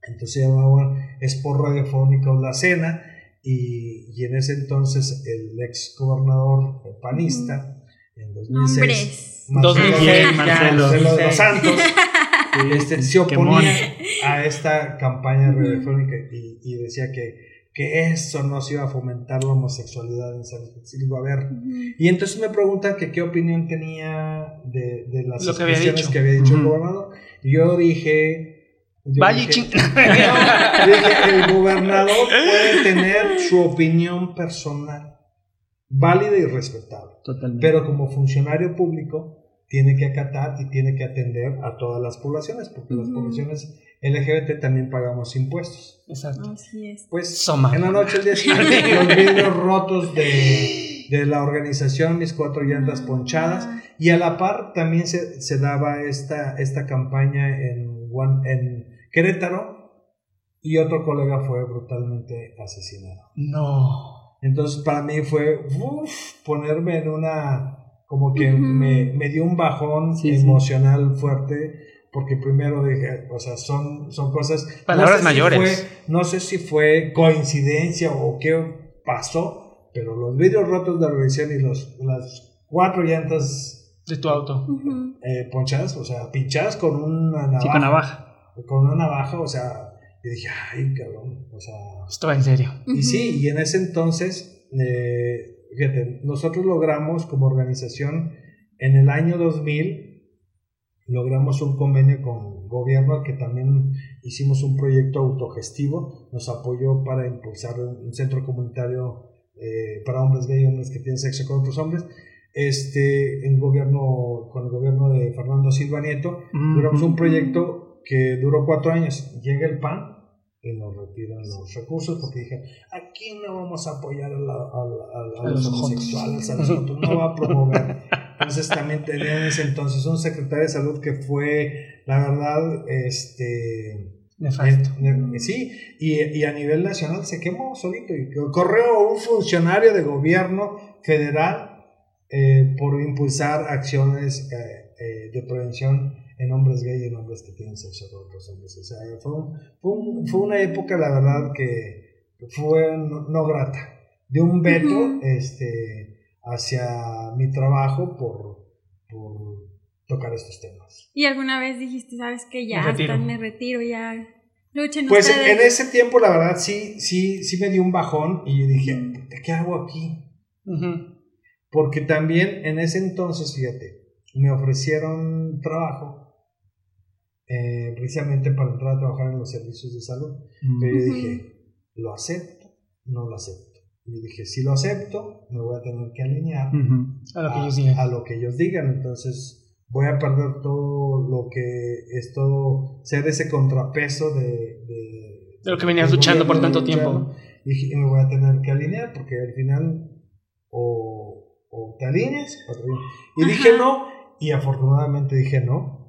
Entonces se llamaba Sport Radiofónico La Cena y, y en ese entonces el ex gobernador panista en 2006 Nombres. Marcelo, 2006, Marcelo. Marcelo de los. Santos este, se oponía a esta campaña radiofónica y, y decía que, que eso no se iba a fomentar la homosexualidad en San Francisco. A ver, y entonces me preguntan que qué opinión tenía de, de las Lo que había expresiones dicho. que había dicho el gobernador. Y yo dije... yo Vaya dije- dije, el gobernador puede tener su opinión personal, válida y respetable, Totalmente. pero como funcionario público tiene que acatar y tiene que atender a todas las poblaciones, porque las poblaciones LGBT también pagamos impuestos. Exacto. Así es. Pues Soma. en la noche el día siguiente, los vidrios rotos de, de la organización, mis cuatro llantas ponchadas, y a la par también se, se daba esta, esta campaña en, Guan- en Querétaro y otro colega fue brutalmente asesinado. No. Entonces para mí fue uf, ponerme en una, como que Ujú. me, me dio un bajón Sí, sí. emocional fuerte, porque primero dije, o sea, son, son cosas... Palabras si mayores. fue- no sé si fue coincidencia o qué pasó, pero los vidrios rotos de la revisión y los, las cuatro llantas De tu auto. ujú. eh, ponchadas, o sea, pinchadas con una navaja. Sí, con navaja. Con una navaja, o sea, y dije, ay, cabrón, o sea... Esto va en serio. Y sí, y en ese entonces, eh, fíjate, nosotros logramos como organización, en el año 2000, logramos un convenio con gobierno que también hicimos un proyecto autogestivo, nos apoyó para impulsar un centro comunitario eh, para hombres gay y hombres que tienen sexo con otros hombres, este, en gobierno, con el gobierno de Fernando Silva Nieto, duramos un proyecto que duró cuatro años. Llega el PAN y nos retiran los recursos porque dije, aquí no vamos a apoyar a, la- a a- a los los homosexuales, a los no va a promover. Entonces también tenía en ese entonces un secretario de salud que fue, la verdad, este... Nefasto. Eh, Sí, y, y a nivel nacional se quemó solito. Y corrió un funcionario de gobierno federal eh, por impulsar acciones eh, eh, de prevención en hombres gay y en hombres que tienen sexo con otros hombres. O sea, fue, un- fue, un- fue una época, la verdad, que fue no, no grata. De un veto este, hacia mi trabajo por, por tocar estos temas. Y alguna vez dijiste, ¿sabes qué? Ya, Me retiro. hasta me retiro, ya. Luchen Pues ustedes. en ese tiempo, la verdad, sí, sí, sí me dio un bajón y yo dije, ¿qué hago aquí? Porque también en ese entonces, fíjate, me ofrecieron trabajo eh, precisamente para entrar a trabajar en los servicios de salud. Pero yo dije, ¿lo acepto? No lo acepto. Y dije, si lo acepto, me voy a tener que alinear. A lo que a, ellos digan. a lo que ellos digan. Entonces voy a perder todo lo que es todo, ser ese contrapeso de... de De lo que venías luchando por tanto tiempo. Y dije, y me voy a tener que alinear porque al final o, o te alineas o te alineas. Y Ajá. dije no y afortunadamente dije no.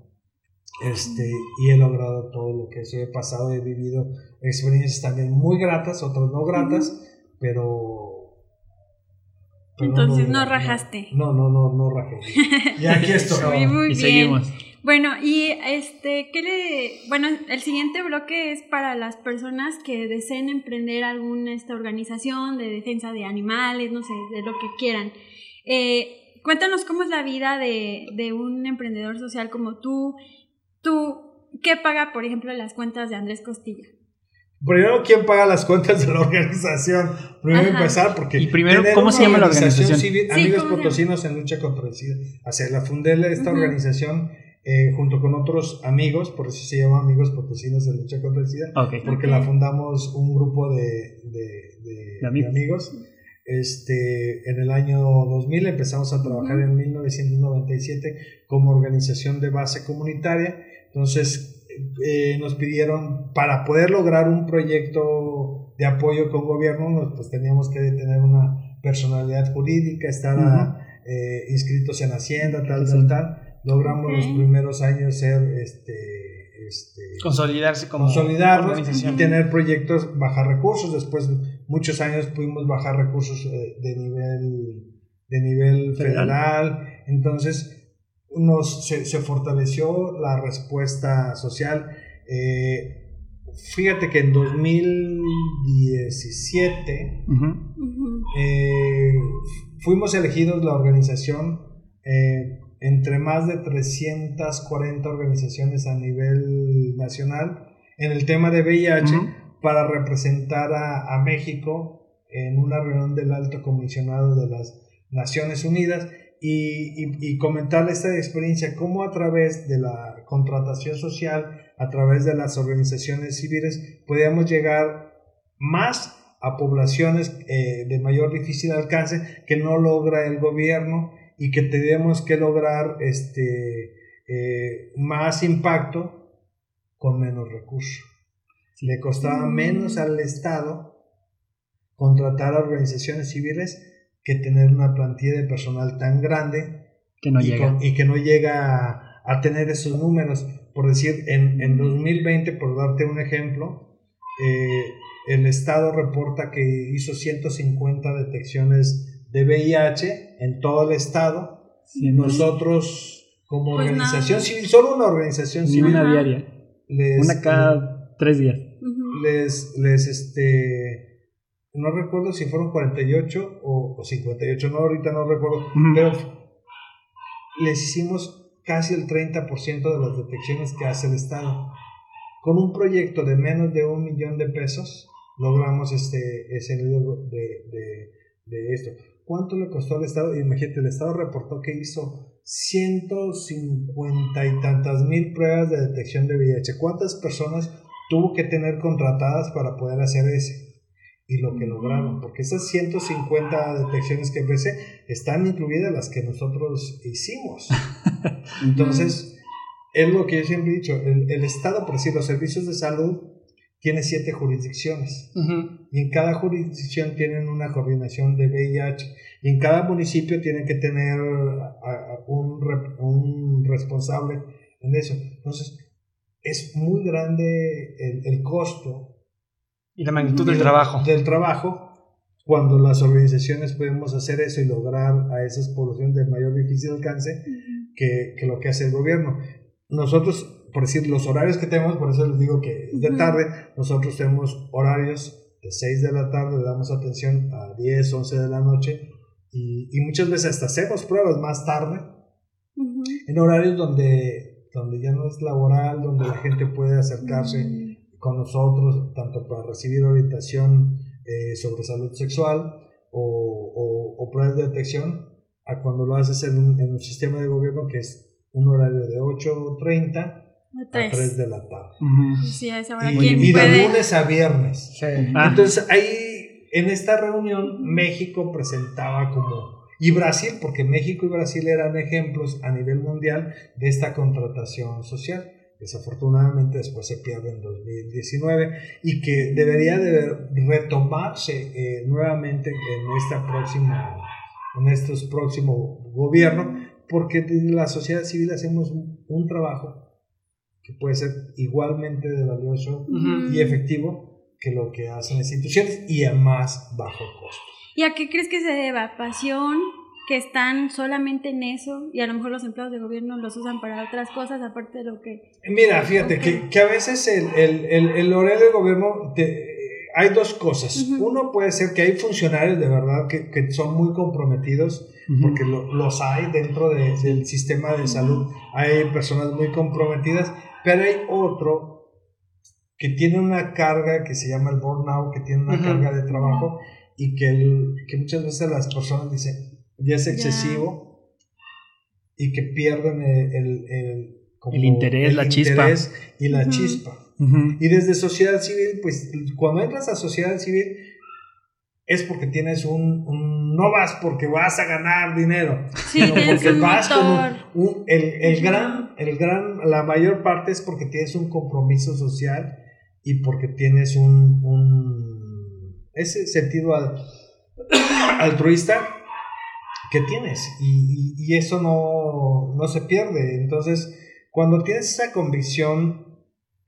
Este, y he logrado todo lo que soy, he pasado, he vivido experiencias también muy gratas, otras no gratas, pero... pero Entonces no no, rajaste. No, no, no, no rajé. Y aquí estoy. Muy, muy y bien. seguimos. Bueno, y este, ¿qué le...? Bueno, el siguiente bloque es para las personas que deseen emprender alguna esta organización de defensa de animales, no sé, de lo que quieran. Eh, cuéntanos cómo es la vida de, de un emprendedor social como tú. Tú, ¿qué paga, por ejemplo, las cuentas de Andrés Costilla? Primero, ¿quién paga las cuentas de la organización? Primero Ajá. empezar, porque. Y primero, ¿cómo se llama la organización? civil, Sí, Amigos. Potosinos en lucha contra el SIDA. O sea, la fundé esta organización eh, junto con otros amigos, por eso se llama Amigos Potosinos en lucha contra el SIDA, porque la fundamos un grupo de, de- de- De amigos. de amigos. Este, en el año 2000 empezamos a trabajar Ujú. en 1997 como organización de base comunitaria. Entonces, eh, nos pidieron para poder lograr un proyecto de apoyo con gobierno, nos- pues teníamos que tener una personalidad jurídica, estar a- eh, inscritos en Hacienda, tal, tal, tal. Logramos los primeros años ser este, este, Consolidarse como consolidarnos organización. y tener proyectos bajar recursos. Después muchos años pudimos bajar recursos eh, de nivel de nivel Federal. federal. Entonces nos, se, se fortaleció la respuesta social. Eh, fíjate que en 2017 Ujú. Ujú. eh, fuimos elegidos la organización eh, entre más de 340 organizaciones a nivel nacional en el tema de VIH para representar a, a México en una reunión del alto comisionado de las Naciones Unidas y, y, y comentar esta experiencia, cómo a través de la contratación social, a través de las organizaciones civiles, podíamos llegar más a poblaciones eh, de mayor difícil alcance que no logra el gobierno y que tenemos que lograr este, eh, más impacto con menos recursos. Le costaba Mm. menos al Estado contratar a organizaciones civiles que tener una plantilla de personal tan grande Que no y, llega. con- y que no llega a, a tener esos números. Por decir, en, en 2020, por darte un ejemplo, eh, el Estado reporta que hizo 150 detecciones de VIH en todo el Estado. Sí, Nosotros, como Pues organización nada. civil, solo una organización Ni civil, una Ajá. diaria. les, Una cada tres días. Les, les, este, no recuerdo si fueron 48 o, o 58, no, ahorita no recuerdo, pero les hicimos casi el 30% de las detecciones que hace el Estado. Con un proyecto de menos de un millón de pesos, logramos este, ese nivel de, de, de esto. ¿Cuánto le costó al Estado? Imagínate, el Estado reportó que hizo 150 y tantas mil pruebas de detección de VIH. ¿Cuántas personas tuvo que tener contratadas para poder hacer ese? Y lo que lograron, porque esas 150 detecciones que empecé están incluidas las que nosotros hicimos. Entonces, es lo que yo siempre he dicho, el, el Estado, por decir, los servicios de salud tiene siete jurisdicciones. Ujú. Y en cada jurisdicción tienen una coordinación de VIH. Y en cada municipio tienen que tener a- a- un, un responsable en eso. Entonces, es muy grande el, el costo Y la magnitud del del- trabajo. del trabajo cuando las organizaciones podemos hacer eso y lograr a esas poblaciones de mayor difícil alcance que, que lo que hace el gobierno. Nosotros, por decir, los horarios que tenemos, por eso les digo que es de tarde, nosotros tenemos horarios de 6 de la tarde, le damos atención a 10, 11 de la noche y, y muchas veces hasta hacemos pruebas más tarde Ujú. en horarios donde, donde ya no es laboral, donde la gente puede acercarse con nosotros, tanto para recibir orientación eh, sobre salud sexual o, o- o pruebas de detección, a cuando lo haces en un, en un sistema de gobierno que es un horario de 8.30 A a tres. 3 de la tarde. Sí, a esa hora Y, y de puede. lunes a viernes. Sí. Ah. Entonces ahí, en esta reunión, México presentaba como... Y Brasil, porque México y Brasil eran ejemplos a nivel mundial de esta contratación social. Desafortunadamente después se pierde en 2019 y que debería de retomarse eh, nuevamente en nuestra próxima, en estos próximos gobiernos, porque desde la sociedad civil hacemos un, un trabajo que puede ser igualmente de valioso Ujú. y efectivo que lo que hacen las instituciones y a más bajo costo. ¿Y a qué crees que se deba? ¿Pasión? ¿Que están solamente en eso? Y a lo mejor los empleados de gobierno los usan para otras cosas aparte de lo que... Mira, fíjate que, que a veces el, el, el, el horario del gobierno te- hay dos cosas. Uno puede ser que hay funcionarios de verdad que, que son muy comprometidos, porque lo- los hay dentro de- del sistema de salud. Hay personas muy comprometidas, pero hay otro que tiene una carga que se llama el burnout, que tiene una carga de trabajo y que, el- que muchas veces las personas dicen, ya es excesivo y que pierden el, el- el- como El interés, la chispa. interés y la Ujú. chispa. Ujú. Y desde sociedad civil, pues cuando entras a sociedad civil es porque tienes un, un- no vas porque vas a ganar dinero, Sí, sino porque un vas con un- el, el gran, el gran, la mayor parte es porque tienes un compromiso social y porque tienes un, un- ese sentido al- altruista que tienes y, y- y eso no, no se pierde. Entonces, cuando tienes esa convicción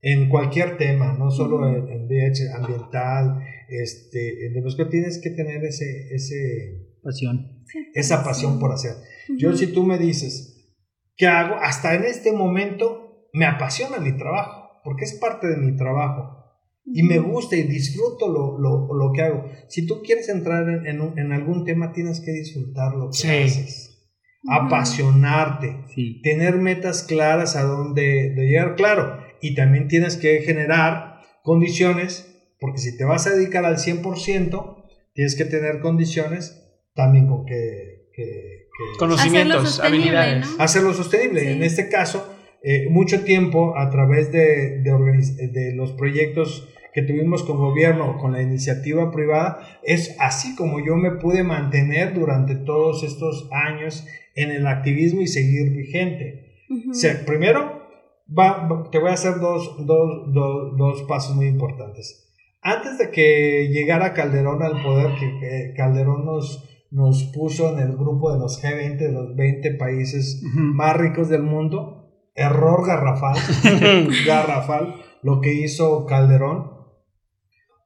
en cualquier tema, no solo en, en ambiental, este, de los que tienes que tener ese, ese, Pasión. esa pasión por hacer. Yo si tú me dices, ¿qué hago? Hasta en este momento me apasiona mi trabajo, porque es parte de mi trabajo. Y me gusta y disfruto lo, lo, lo que hago. Si tú quieres entrar en, en un- en algún tema, tienes que disfrutar lo que Sí. haces. Apasionarte. Sí. Tener metas claras a dónde de llegar, claro. Y también tienes que generar condiciones, porque si te vas a dedicar al 100%, tienes que tener condiciones también con que, que- que- Conocimientos, Hacerlo sostenible, habilidades. ¿no? hacerlo sostenible. Sí. En este caso, eh, mucho tiempo a través de, de, de los proyectos que tuvimos con gobierno o con la iniciativa privada, es así como yo me pude mantener durante todos estos años en el activismo y seguir vigente. Ujú. O sea, primero, va- te voy a hacer dos, dos, dos, dos pasos muy importantes. Antes de que llegara Calderón al poder, que, que Calderón nos, nos puso en el grupo de los G20, de los 20 países Ujú. más ricos del mundo, error garrafal, garrafal, lo que hizo Calderón,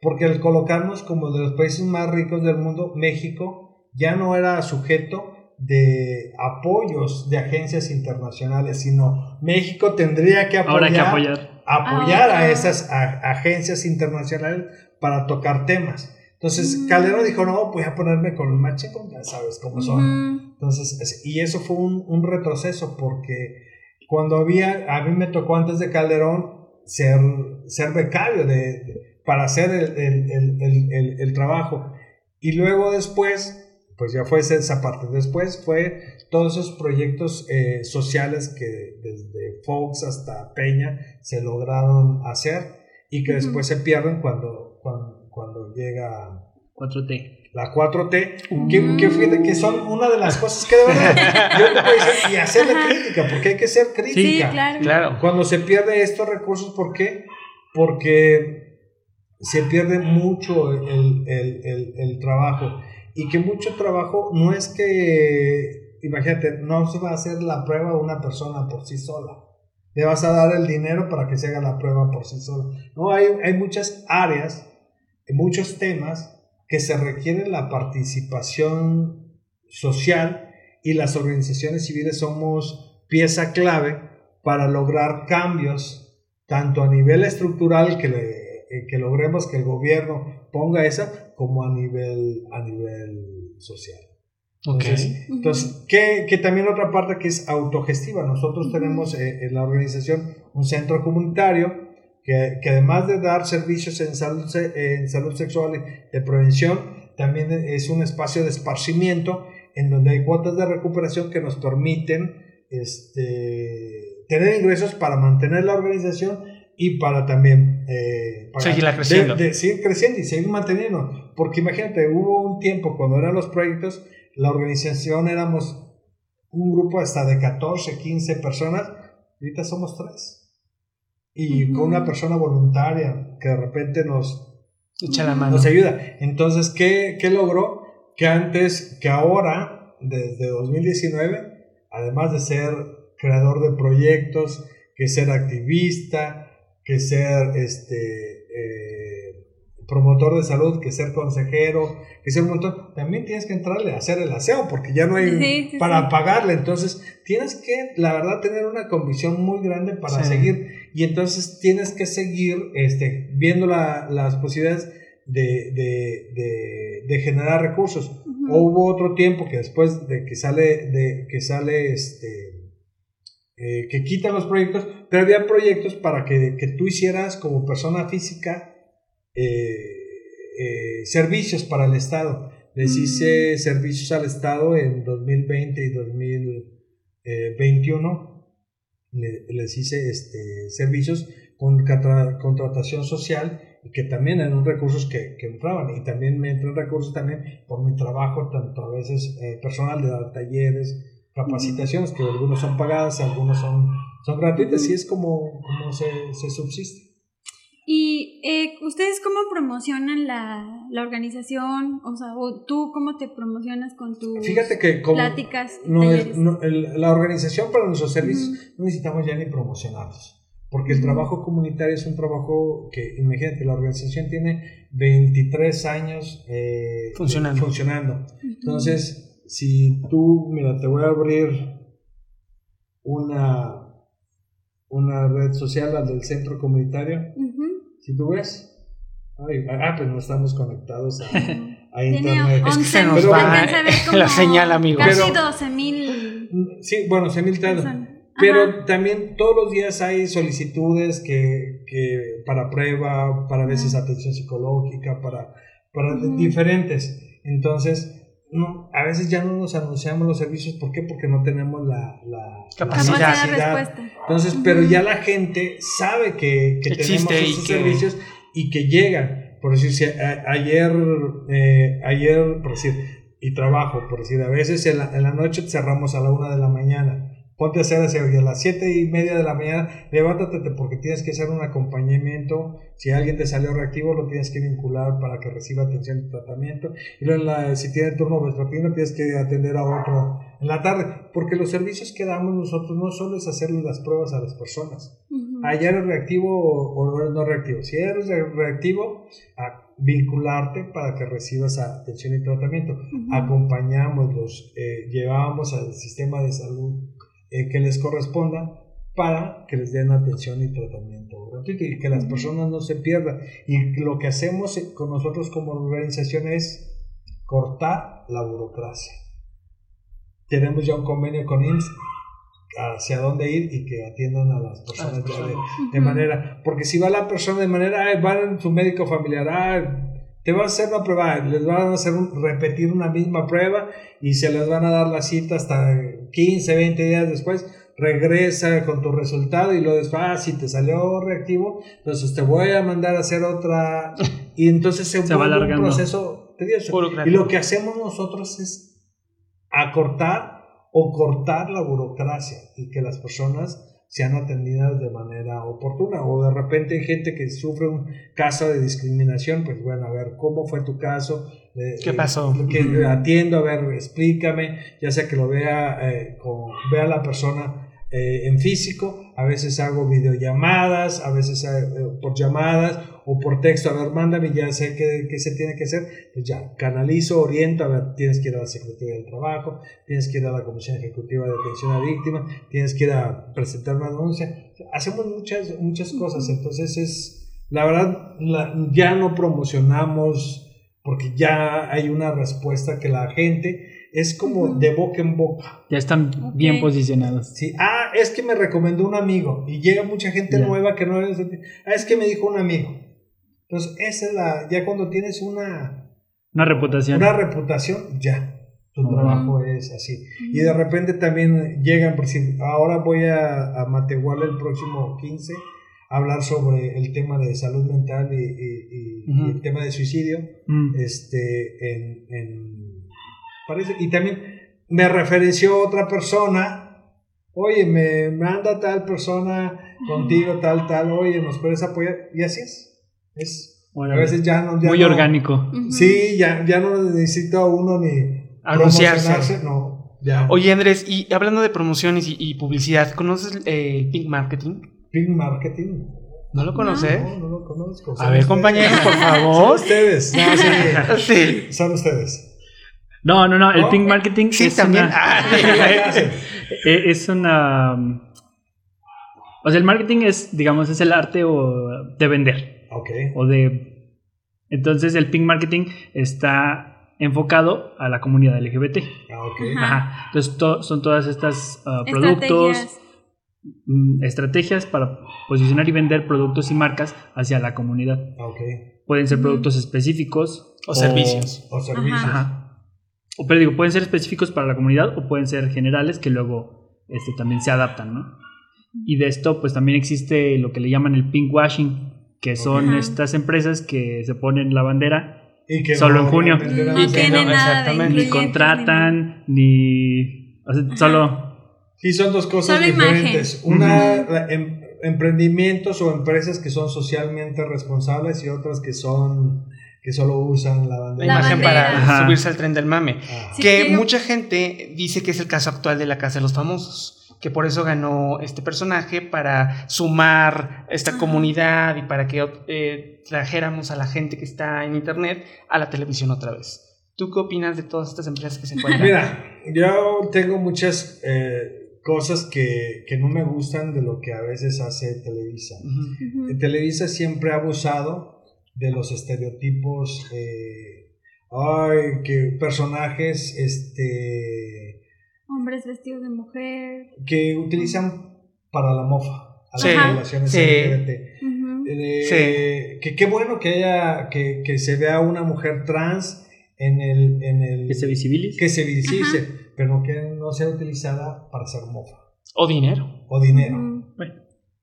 porque al colocarnos como de los países más ricos del mundo, México ya no era sujeto de apoyos de agencias internacionales, sino México tendría que apoyar, Ahora hay que apoyar. apoyar a Ah. esas a- agencias internacionales para tocar temas. Entonces Mm. Calderón dijo, no, voy a ponerme con el macheco, ya sabes cómo son. Entonces, es- y eso fue un, un retroceso porque cuando había, a mí me tocó antes de Calderón ser, ser becario de, de- para hacer el, el- el- el- trabajo. Y luego después, pues ya fue esa parte. Después fue todos esos proyectos eh, sociales que desde Fox hasta Peña se lograron hacer y que Ujú. después se pierden cuando, cuando, cuando llega 4T. La 4T, Ujú. que, que, fíjate que son una de las cosas que de verdad yo te puedo decir, y hacerle Ajá. crítica, porque hay que ser Sí, crítica. claro. Claro. Cuando se pierde estos recursos, ¿por qué? Porque se pierde mucho el, el, el, el trabajo y que mucho trabajo no es que, imagínate, no se va a hacer la prueba una persona por sí sola. Le vas a dar el dinero para que se haga la prueba por sí sola. No, hay, hay muchas áreas, muchos temas que se requiere la participación social y las organizaciones civiles somos pieza clave para lograr cambios, tanto a nivel estructural que, le, que logremos que el gobierno ponga esa, como a nivel, a nivel social. Entonces, entonces que, que, también otra parte que es autogestiva. Nosotros tenemos eh, en la organización un centro comunitario que, que, además de dar servicios en salud, en salud sexual de prevención, también es un espacio de esparcimiento en donde hay cuotas de recuperación que nos permiten este, tener ingresos para mantener la organización y para también eh, seguir creciendo. De, seguir creciendo y seguir manteniendo. Porque imagínate, hubo un tiempo cuando eran los proyectos, la organización éramos un grupo hasta de 14, 15 personas, ahorita somos tres y con una persona voluntaria que de repente nos, Echa la mano. nos ayuda. Entonces, ¿qué, ¿qué logró? Que antes, que ahora, desde 2019, además de ser creador de proyectos, que ser activista, que ser este, eh, promotor de salud, que ser consejero, que ser un montón, también tienes que entrarle a hacer el aseo porque ya no hay Sí, sí, para sí. pagarle. Entonces, tienes que, la verdad, tener una convicción muy grande para Sí. seguir y entonces tienes que seguir este, viendo la- las posibilidades de, de, de, de generar recursos. O hubo otro tiempo que después de que sale, de que sale este, eh, que quitan los proyectos, pero había proyectos para que, que tú hicieras como persona física eh, eh, servicios para el Estado. Les Mm. hice servicios al Estado en 2020 y 2021. Le- les hice este, servicios con contra- contratación social y que también eran recursos que, que entraban y también me entran recursos también por mi trabajo tanto a veces eh, personal de dar talleres capacitaciones que algunos son pagadas algunos son, son gratuitas y es como, como se, se subsiste ¿Y eh, ustedes cómo promocionan la, la organización? O sea, o tú cómo te promocionas con tus fíjate que como pláticas, no es- talleres? no, el- la organización para nuestros servicios no necesitamos ya ni promocionarlos porque el trabajo comunitario es un trabajo que, imagínate, la organización tiene 23 años eh, Funcionando. funcionando. Entonces, si tú, mira, te voy a abrir una, una red social, la del centro comunitario. Ujú. Si tú ves, ay, ah, pues no estamos conectados a, a Tiene internet. Es que se 11 nos mil, va como la señal, amigo. Casi Pero- 12 mil Sí, bueno, se mil personas. Pero Ajá. también todos los días hay solicitudes que, que para prueba, para veces atención psicológica, para, para Ujú. diferentes. Entonces, no, a veces ya no nos anunciamos los servicios. ¿Por qué? Porque no tenemos la, la Capacidad. Capacidad de capacidad. respuesta. Entonces, pero ya la gente sabe que, que Existe tenemos y esos que- servicios y que llegan. Por decir, si a- ayer, eh, ayer, por decir, y trabajo, por decir, a veces en la, en la noche cerramos a la una de la mañana. Ponte a hacer y a las siete y media de la mañana, levántate porque tienes que hacer un acompañamiento. Si alguien te salió reactivo, lo tienes que vincular para que reciba atención y tratamiento. Y luego, en la- si tiene turno vespertino, tienes que atender a otro en la tarde. Porque los servicios que damos nosotros no solo es hacerle las pruebas a las personas. Ujú. Ah, ya eres reactivo o, eres no reactivo. Si eres re- reactivo, a vincularte para que recibas atención y tratamiento. Acompañamos, los eh, llevamos al sistema de salud eh, que les corresponda para que les den atención y tratamiento gratuito y que las personas no se pierdan. Y lo que hacemos eh, con nosotros como organización es cortar la burocracia. Tenemos ya un convenio con IMSS hacia dónde ir y que atiendan a las personas ya de, de Ujú. manera, porque si va la persona de manera, ay, va en su médico familiar, ah, te va a hacer una prueba, les van a hacer un- repetir una misma prueba y se les van a dar la cita hasta 15, 20 días después, regresa con tu resultado y luego después, ah, si te salió reactivo, entonces te voy a mandar a hacer otra y entonces se, Se va un alargando. proceso tedioso. Y lo que hacemos nosotros es acortar o cortar la burocracia y que las personas sean atendidas de manera oportuna. O de repente hay gente que sufre un caso de discriminación, pues bueno, a ver, ¿cómo fue tu caso? Eh, ¿Qué pasó? eh, que atiendo, a ver, explícame, ya sea que lo vea, eh, con, vea la persona eh, en físico, a veces hago videollamadas, a veces eh, por llamadas o por texto, a ver, mándame, ya sé qué, qué se tiene que hacer, pues ya, canalizo, oriento, a ver, tienes que ir a la Secretaría del Trabajo, tienes que ir a la Comisión Ejecutiva de Atención a Víctimas, tienes que ir a presentar una denuncia, hacemos muchas, muchas cosas, entonces es, la verdad, la- ya no promocionamos porque ya hay una respuesta que la gente es como de boca en boca. Ya están bien posicionados. Sí, ah, es que me recomendó un amigo y llega mucha gente nueva que no es, ah, es que me dijo un amigo. Entonces, esa es la, ya cuando tienes una, Una reputación. una reputación, ya, tu trabajo es así. Y de repente también llegan, por si ahora voy a, a Matehuala el próximo 15 a hablar sobre el tema de salud mental y, y- y- y Ujú. el tema de suicidio este, en, en- parece, y también me referenció otra persona, oye, me manda tal persona contigo, tal, tal, oye, nos puedes apoyar, y así es, es, a Órale. veces ya no, ya Muy no- orgánico. Sí, ya, ya no necesita uno ni Anunciarse. promocionarse, no, ya, Oye, Andrés, y hablando de promociones y, y publicidad, ¿conoces eh, el Pink Marketing? Pink Marketing, ¿No lo conoces? no, no lo conozco, A son ver, ustedes. compañeros, por son favor. ustedes, no, sí, Sí. son ustedes, No, no, no. El pink marketing Sí, es también. una. Ah, ¿Qué hacen? Eh, es una. O sea, el marketing es, digamos, es el arte o de vender. ok, O de. Entonces, el pink marketing está enfocado a la comunidad LGBT. ah, ok, Ajá. Entonces, to- son todas estas ah, productos, Estrategias. mm, estrategias para posicionar y vender productos y marcas hacia la comunidad. ah, ok, Pueden ser productos específicos O servicios. o servicios, Ajá. O, pero digo, pueden ser específicos para la comunidad o pueden ser generales que luego este, también se adaptan, ¿no? Y de esto, pues también existe lo que le llaman el pink washing, que son Ajá. estas empresas que se ponen la bandera, Y que Solo en junio. No Y que no, exactamente. ni contratan, ni. o sea, solo. Sí, son dos cosas Solo diferentes. imagen. Una, em- emprendimientos o empresas que son socialmente responsables y otras que son que solo usan la bandera. La imagen bandera. para Ajá. subirse al tren del mame. Ah, Sí, que mucha gente dice que es el caso actual de la Casa de los Famosos, que por eso ganó este personaje para sumar esta Ajá. comunidad y para que eh, trajéramos a la gente que está en internet a la televisión otra vez. ¿Tú qué opinas de todas estas empresas que se encuentran? Mira, yo tengo muchas eh, cosas que, que no me gustan de lo que a veces hace Televisa. Televisa siempre ha abusado de los estereotipos, eh, ay, que personajes, este, Hombres vestidos de mujer. que utilizan para la mofa a Sí, las poblaciones sí. LGBT. Eh, Que qué bueno que haya, que, que se vea una mujer trans en el, en el Que se visibilice. que se visibilice, pero que no sea utilizada para hacer mofa O dinero. o dinero. Bueno,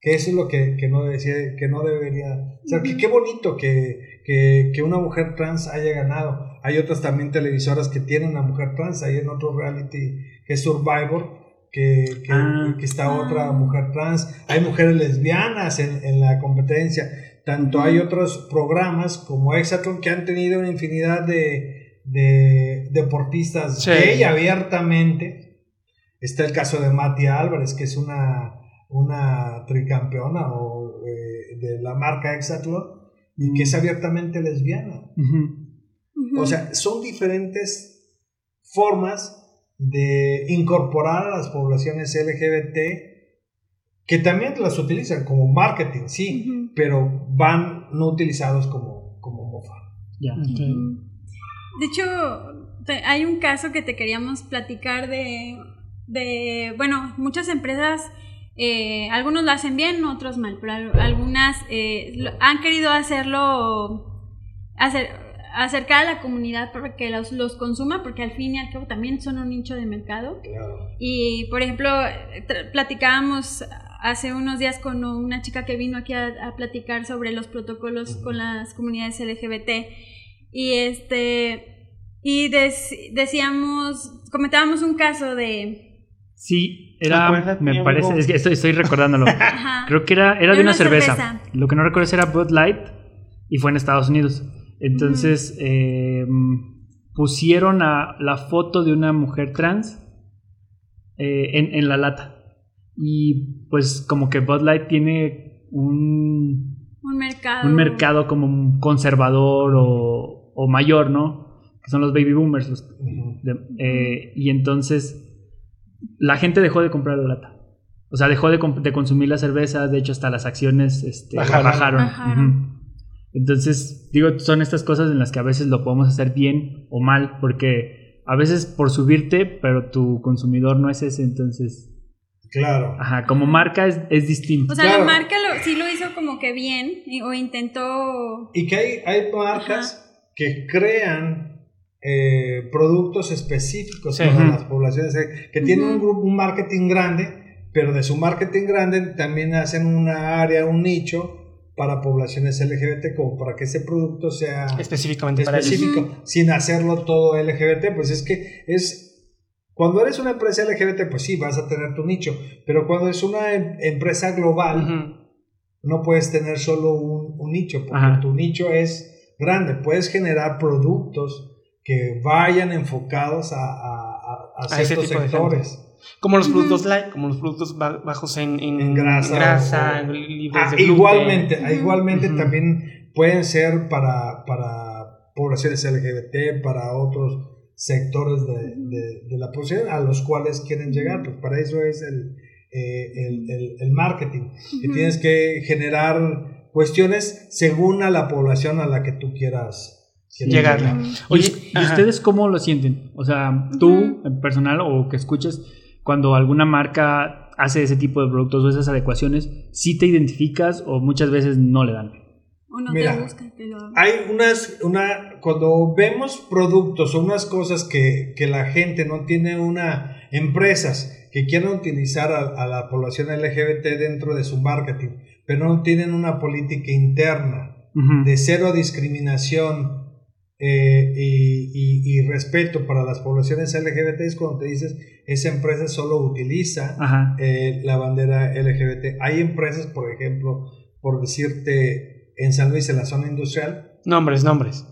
Que eso es lo que, que no decía, que no debería. O sea, que qué bonito que, que, que una mujer trans haya ganado. Hay otras también televisoras que tienen una mujer trans. Hay en otro reality que es Survivor, que, que, Ah. que está Ah. otra mujer trans. Hay mujeres lesbianas en, en la competencia. Tanto hay otros programas como Exatron que han tenido una infinidad de, de deportistas Sí. gay abiertamente. Está el caso de Mati Álvarez, que es una, una tricampeona o, eh, de la marca Exathlon y que es abiertamente lesbiana. O sea, son diferentes formas de incorporar a las poblaciones LGBT que también las utilizan como marketing, sí, pero van no utilizados como, como mofa. Ya. Ujú. De hecho, te- hay un caso que te queríamos platicar de, de bueno, muchas empresas, eh, algunos lo hacen bien, otros mal, pero al- algunas eh, lo- han querido hacerlo, hacer, acercar a la comunidad para que los, los consuma, porque al fin y al cabo también son un nicho de mercado. Claro. Y, por ejemplo, platicábamos hace unos días con una chica que vino aquí a, a platicar sobre los protocolos con las comunidades LGBT. Y este y dec- decíamos, comentábamos un caso de, Sí, era, me amigo. parece, es que estoy, estoy recordándolo. Ajá. Creo que era, era de una, una cerveza. cerveza. Lo que no recuerdo es era Bud Light y fue en Estados Unidos. Entonces eh, pusieron a la foto de una mujer trans eh, en, en la lata. Y pues como que Bud Light tiene un, Un mercado. un mercado como conservador o, o mayor, ¿no? Que son los baby boomers. los- Ujú. de- eh, y entonces la gente dejó de comprar la lata. O sea, dejó de, consumir la cerveza, de hecho hasta las acciones este, Bajaron. bajaron. Bajaron. Ujú. Entonces, digo, son estas cosas en las que a veces lo podemos hacer bien o mal, porque a veces por subirte, pero tu consumidor no es ese, entonces, Claro. ajá, como marca es, es distinto. O sea, Claro. la marca lo, sí lo hizo como que bien y- o intentó. Y que hay, hay marcas que crean eh, productos específicos Sí. para las poblaciones, eh, que tienen un grupo, un marketing grande, pero de su marketing grande también hacen una área, un nicho para poblaciones LGBT, como para que ese producto sea Específicamente para ellos. específico, sin hacerlo todo LGBT, pues es que es cuando eres una empresa LGBT, pues sí, vas a tener tu nicho, pero cuando es una em- empresa global, no puedes tener solo un, un nicho, porque Ajá. tu nicho es grande. Puedes generar productos que vayan enfocados a, a- a- a ciertos sectores. Como los productos light, como los productos ba- bajos en, en, En grasa. grasa, o- libres Ah, de igualmente, igualmente también pueden ser para, para poblaciones LGBT, para otros sectores de, de- de la población a los cuales quieren llegar. Pues para eso es el, eh, el, el- el marketing. Que tienes que generar cuestiones según a la población a la que tú quieras quieras Llegarle. Oye, ¿Y, ajá. ustedes cómo lo sienten? O sea, tú, en personal, o que escuches, cuando alguna marca hace ese tipo de productos o esas adecuaciones, ¿sí te identificas o muchas veces no le dan? O no Mira, te buscan que lo Hay unas, una, cuando vemos productos o unas cosas que, que la gente no tiene una, empresas que quieran utilizar a, a la población LGBT dentro de su marketing, pero no tienen una política interna de cero discriminación eh, y, y- y respeto para las poblaciones LGBT, es cuando te dices, esa empresa solo utiliza eh, la bandera LGBT. Hay empresas, por ejemplo, por decirte, en San Luis, en la zona industrial, Nombres, nombres.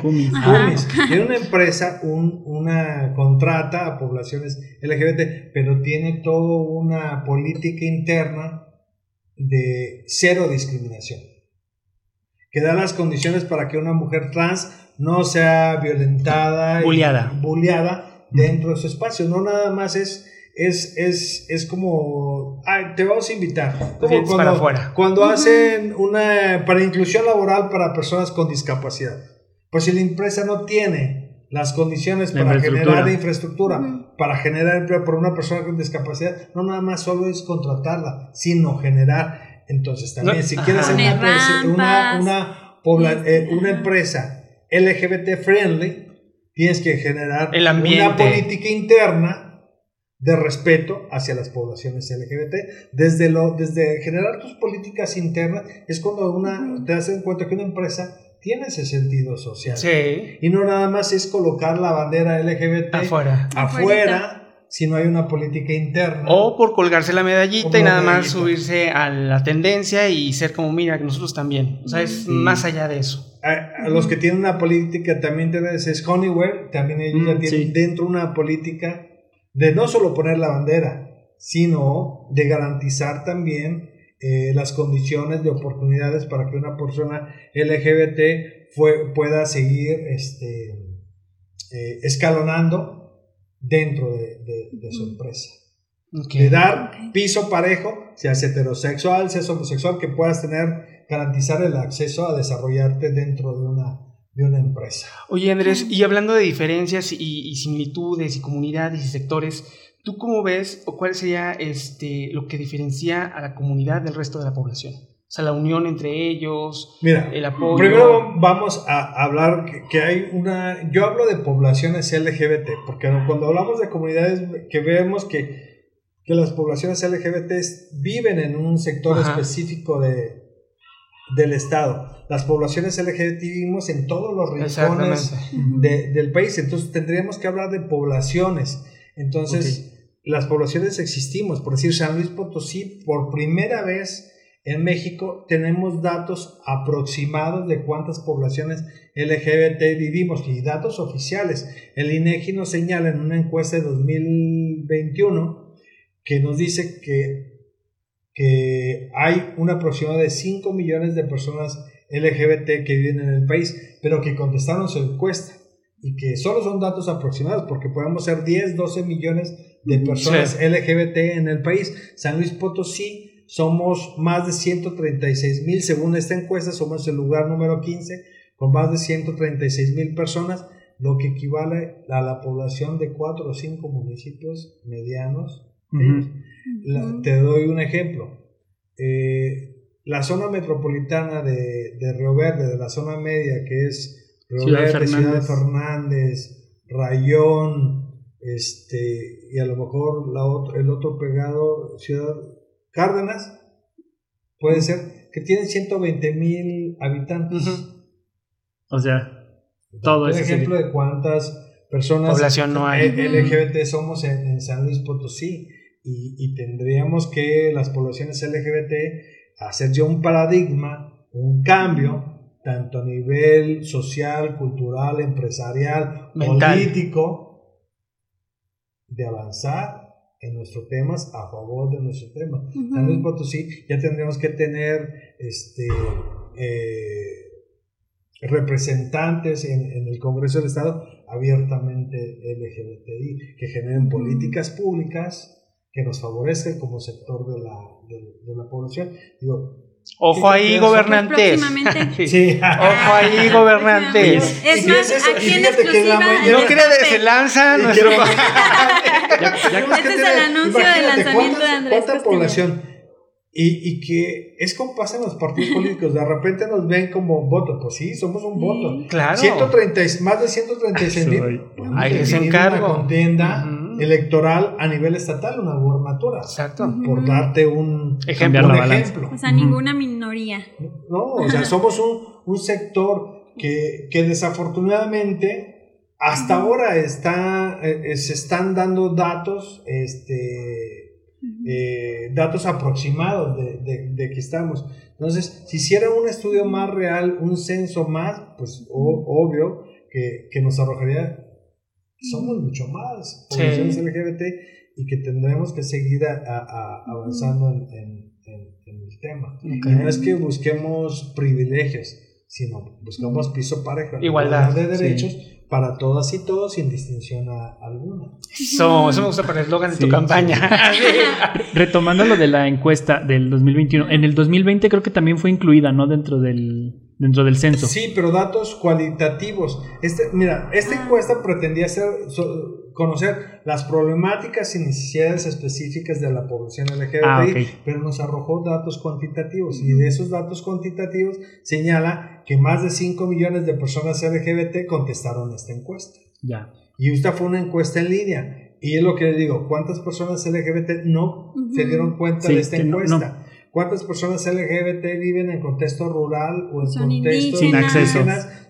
Cummins. Ajá. Cummins, tiene una empresa, un- una contrata a poblaciones LGBT, pero tiene toda una política interna de cero discriminación, que da las condiciones para que una mujer trans no sea violentada, y Bulleada. dentro de su espacio. No nada más es es, es, es como, "Ay, te vamos a invitar. Como Vienes para afuera. Cuando hacen una, para inclusión laboral para personas con discapacidad. Pues si la empresa no tiene las condiciones La para infraestructura. generar infraestructura, Ujú. para generar empleo para una persona con discapacidad, no nada más solo es contratarla, sino generar. Entonces también, No, si ajá. quieres una, una, una, pobla- eh, una empresa LGBT friendly, tienes que generar El una política interna de respeto hacia las poblaciones LGBT. Desde, lo, desde generar tus políticas internas es cuando una, te das cuenta que una empresa tiene ese sentido social. Sí. Y no nada más es colocar la bandera LGBT Afuera. afuera si no hay una política interna. O por colgarse la medallita y nada más subirse a la tendencia y ser como, mira, que nosotros también. O sea, es Sí. más allá de eso. a, a los que tienen una política también es Honeywell, también ellos ya Mm, tienen sí. dentro una política de no solo poner la bandera, sino de garantizar también eh, las condiciones de oportunidades para que una persona LGBT fue, pueda seguir este, eh, escalonando dentro de, de- de su Ujú. empresa. De dar piso parejo, seas heterosexual, seas homosexual, que puedas tener, garantizar el acceso a desarrollarte dentro de una, de una empresa. Oye, Andrés, y hablando de diferencias y, y similitudes y comunidades y sectores, ¿tú cómo ves o cuál sería este, lo que diferencia a la comunidad del resto de la población? O sea, la unión entre ellos, Mira, el apoyo. primero vamos a hablar que, que hay una... Yo hablo de poblaciones LGBT, porque cuando hablamos de comunidades que vemos que, que las poblaciones LGBT viven en un sector Ajá. específico de, del Estado. Las poblaciones LGBT vivimos en todos los rincones de- del país, entonces tendríamos que hablar de poblaciones. Entonces, las poblaciones existimos. Por decir, San Luis Potosí, por primera vez en México tenemos datos aproximados de cuántas poblaciones LGBT vivimos y datos oficiales. El INEGI nos señala en una encuesta de 2021 que nos dice que, que hay un aproximado de 5 millones de personas LGBT que viven en el país, pero que contestaron su encuesta y que solo son datos aproximados porque podemos ser 10, 12 millones de personas LGBT en el país. San Luis Potosí somos más de 136 mil, según esta encuesta, somos el lugar número 15 con más de 136 mil personas, lo que equivale a la población de 4 o 5 municipios medianos. te doy un ejemplo. Eh, la zona metropolitana de, de, Río Verde, de la zona media, que es Río Ciudad Verde, Fernández. Ciudad Fernández, Rayón, este, y a lo mejor la el otro pegado, Ciudad Cárdenas, puede ser que tienen 120 mil habitantes. O sea, todo Un ejemplo de cuántas personas Población no hay. LGBT somos en, San Luis Potosí y, y, tendríamos que las poblaciones LGBT hacer ya un paradigma, un cambio, tanto a nivel social, cultural, empresarial, político, de avanzar en nuestros temas a favor de nuestro tema. San Luis Potosí ya tendríamos que tener este eh, representantes en, el Congreso del Estado abiertamente LGBTI, que generen políticas públicas que nos favorezcan como sector de la, de, la población. Digo, Ojo ahí, gobernantes. Sí. Ojo ahí, gobernantes. Es más, aquí en exclusiva. No quiere se lanza nuestro. este es el anuncio del lanzamiento de Andrés. ¿Cuánta población? Y, y, que es como pasa en los partidos políticos, de repente nos ven como voto, pues sí, somos un voto. Claro. 130, más de 136 mil. Ahí les encargo. Una contienda electoral a nivel estatal, una gubernatura. Exacto. Por darte un ejemplo. Un ejemplo. O sea, ninguna minoría. No, o sea, somos un, un sector que, que desafortunadamente hasta ahora está, eh, se están dando datos, este eh, datos aproximados de, de, que estamos. Entonces, si hiciera un estudio más real, un censo más, pues obvio que, que, nos arrojaría, somos mucho más poblaciones LGBT y que tendremos que seguir a, avanzando en, en, el tema. Y no es que busquemos privilegios, sino buscamos piso parejo, igualdad de derechos para todas y todos sin distinción alguna. Eso, eso me gusta para el eslogan de tu campaña. Retomando lo de la encuesta del 2021, en el 2020 creo que también fue incluida, ¿no? Dentro del, dentro del censo. Sí, pero datos cualitativos. Este, mira, esta ah. encuesta pretendía ser, conocer las problemáticas y necesidades específicas de la población LGBTI, ah, pero nos arrojó datos cuantitativos y de esos datos cuantitativos señala que más de 5 millones de personas LGBT contestaron esta encuesta. Ya. Y esta fue una encuesta en línea. Y es lo que le digo, ¿cuántas personas LGBT no se dieron cuenta de esta encuesta? ¿Cuántas personas LGBT viven en contexto rural o en contextos sin acceso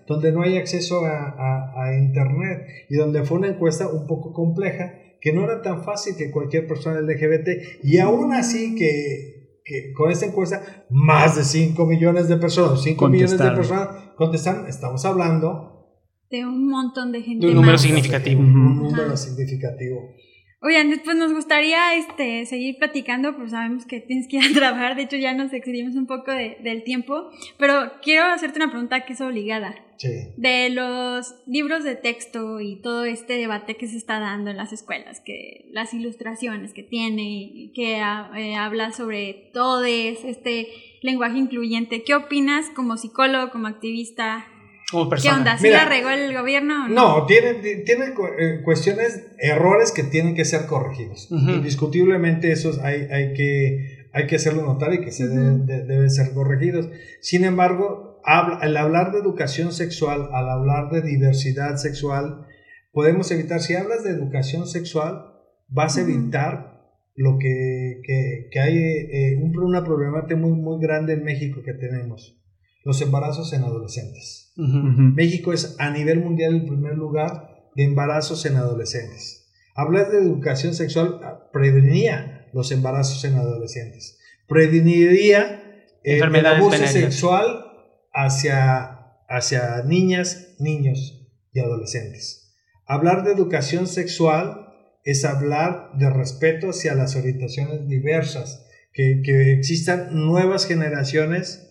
donde no hay acceso a, Internet y donde fue una encuesta un poco compleja que no era tan fácil que cualquier persona LGBT y aún así que, que con esta encuesta más de 5 millones de personas, 5 millones de personas contestaron, estamos hablando de un montón de gente. De un número significativo. Un número significativo. Oigan, después nos gustaría este, seguir platicando, pues sabemos que tienes que ir a trabajar, de hecho ya nos excedimos un poco de, del tiempo, pero quiero hacerte una pregunta que es obligada. Sí. De los libros de texto y todo este debate que se está dando en las escuelas, que las ilustraciones que tiene, que eh, habla sobre todo este lenguaje incluyente, ¿qué opinas como psicólogo, como activista? ¿Qué onda? ¿Sí la regó el gobierno? no, tiene, tiene eh, cuestiones, errores que tienen que ser corregidos. Indiscutiblemente esos hay, hay, que, hay que hacerlo notar y que se deben ser corregidos. Sin embargo, al hablar de educación sexual, al hablar de diversidad sexual, podemos evitar, si hablas de educación sexual, vas a evitar lo que, que, que hay, eh, una problemática muy, muy grande en México que tenemos los embarazos en adolescentes. México es a nivel mundial el primer lugar de embarazos en adolescentes. Hablar de educación sexual ah, preveniría los embarazos en adolescentes, preveniría eh, el abuso sexual hacia, hacia niñas, niños y adolescentes. Hablar de educación sexual es hablar de respeto hacia las orientaciones diversas, que, que existan nuevas generaciones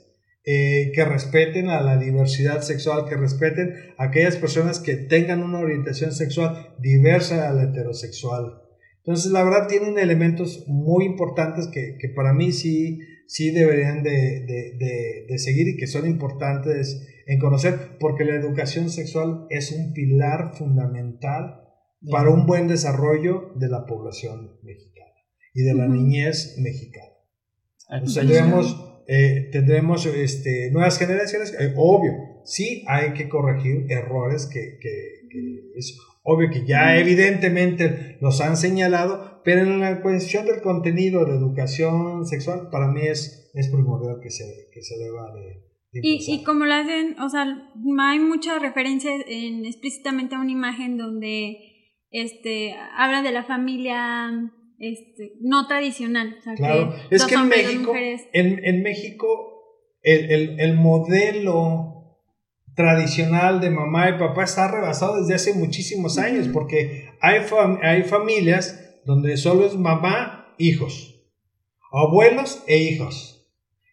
eh, que respeten a la diversidad sexual, que respeten a aquellas personas que tengan una orientación sexual diversa a la heterosexual. Entonces, la verdad, tienen elementos muy importantes que, que para mí sí, sí deberían de, de, de, de seguir y que son importantes en conocer, porque la educación sexual es un pilar fundamental para un buen desarrollo de la población mexicana y de la niñez mexicana. Pues Exacto. tendremos, eh, tendremos este, nuevas generaciones, eh, obvio, sí hay que corregir errores que, que- que es obvio que ya evidentemente los han señalado, pero en la cuestión del contenido de educación sexual, para mí es, es primordial que se, que se deba de, de Y, y como lo hacen, o sea, hay muchas referencias en, explícitamente a una imagen donde este, habla de la familia este, no tradicional. O sea, Claro, que es que en México, en, en México el, el- el modelo tradicional de mamá y papá está rebasado desde hace muchísimos años, porque hay, fam- hay familias donde solo es mamá, hijos, abuelos e hijos.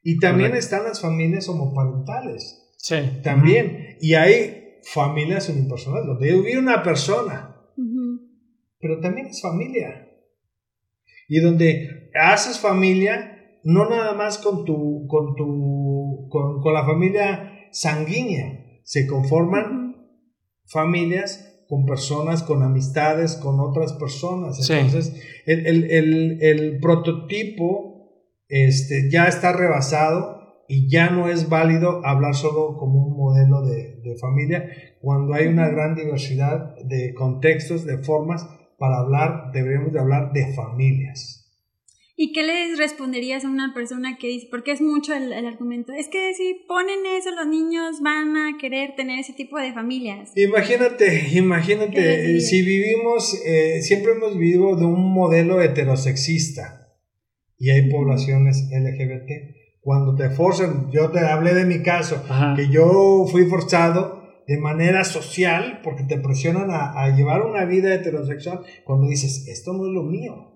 Y también Correcto. están las familias homoparentales, Sí. también. Y hay familias unipersonales, donde vive una persona, pero también es familia. Y donde haces familia, no nada más con tu, con tu, con, con la familia sanguínea, se conforman familias con personas, con amistades, con otras personas. Sí. Entonces, el, el- el- el prototipo este, ya está rebasado y ya no es válido hablar solo como un modelo de, de familia cuando hay una gran diversidad de contextos, de formas para hablar, deberíamos de hablar de familias. ¿Y qué les responderías a una persona que dice, porque es mucho el, el argumento, es que si ponen eso los niños van a querer tener ese tipo de familias? Imagínate, imagínate, si vivimos, eh, siempre hemos vivido de un modelo heterosexista y hay poblaciones LGBT. Cuando te forzan, yo te hablé de mi caso, Ajá. que yo fui forzado de manera social porque te presionan a, a llevar una vida heterosexual cuando dices, esto no es lo mío.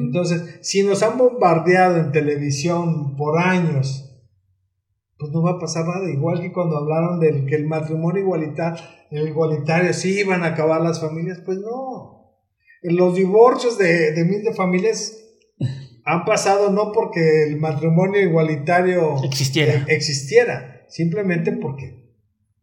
Entonces, si nos han bombardeado en televisión por años, pues no va a pasar nada. Igual que cuando hablaron del que el matrimonio igualitario, el igualitario sí iban a acabar las familias, pues no. Los divorcios de, de miles de familias han pasado no porque el matrimonio igualitario Existiera. eh, existiera, simplemente porque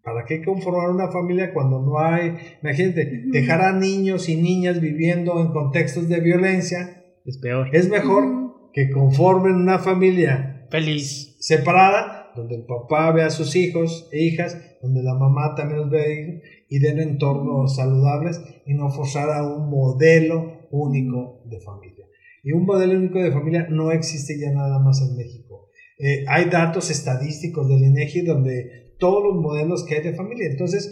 ¿para qué conformar una familia cuando no hay, imagínate, dejar a niños y niñas viviendo en contextos de violencia? Es peor. Es mejor que conformen una familia Feliz. separada, donde el papá ve a sus hijos e hijas, donde la mamá también los ve y den entornos saludables y no forzar a un modelo único de familia. Y un modelo único de familia no existe ya nada más en México. Eh, hay datos estadísticos del INEGI donde todos los modelos que hay de familia. Entonces,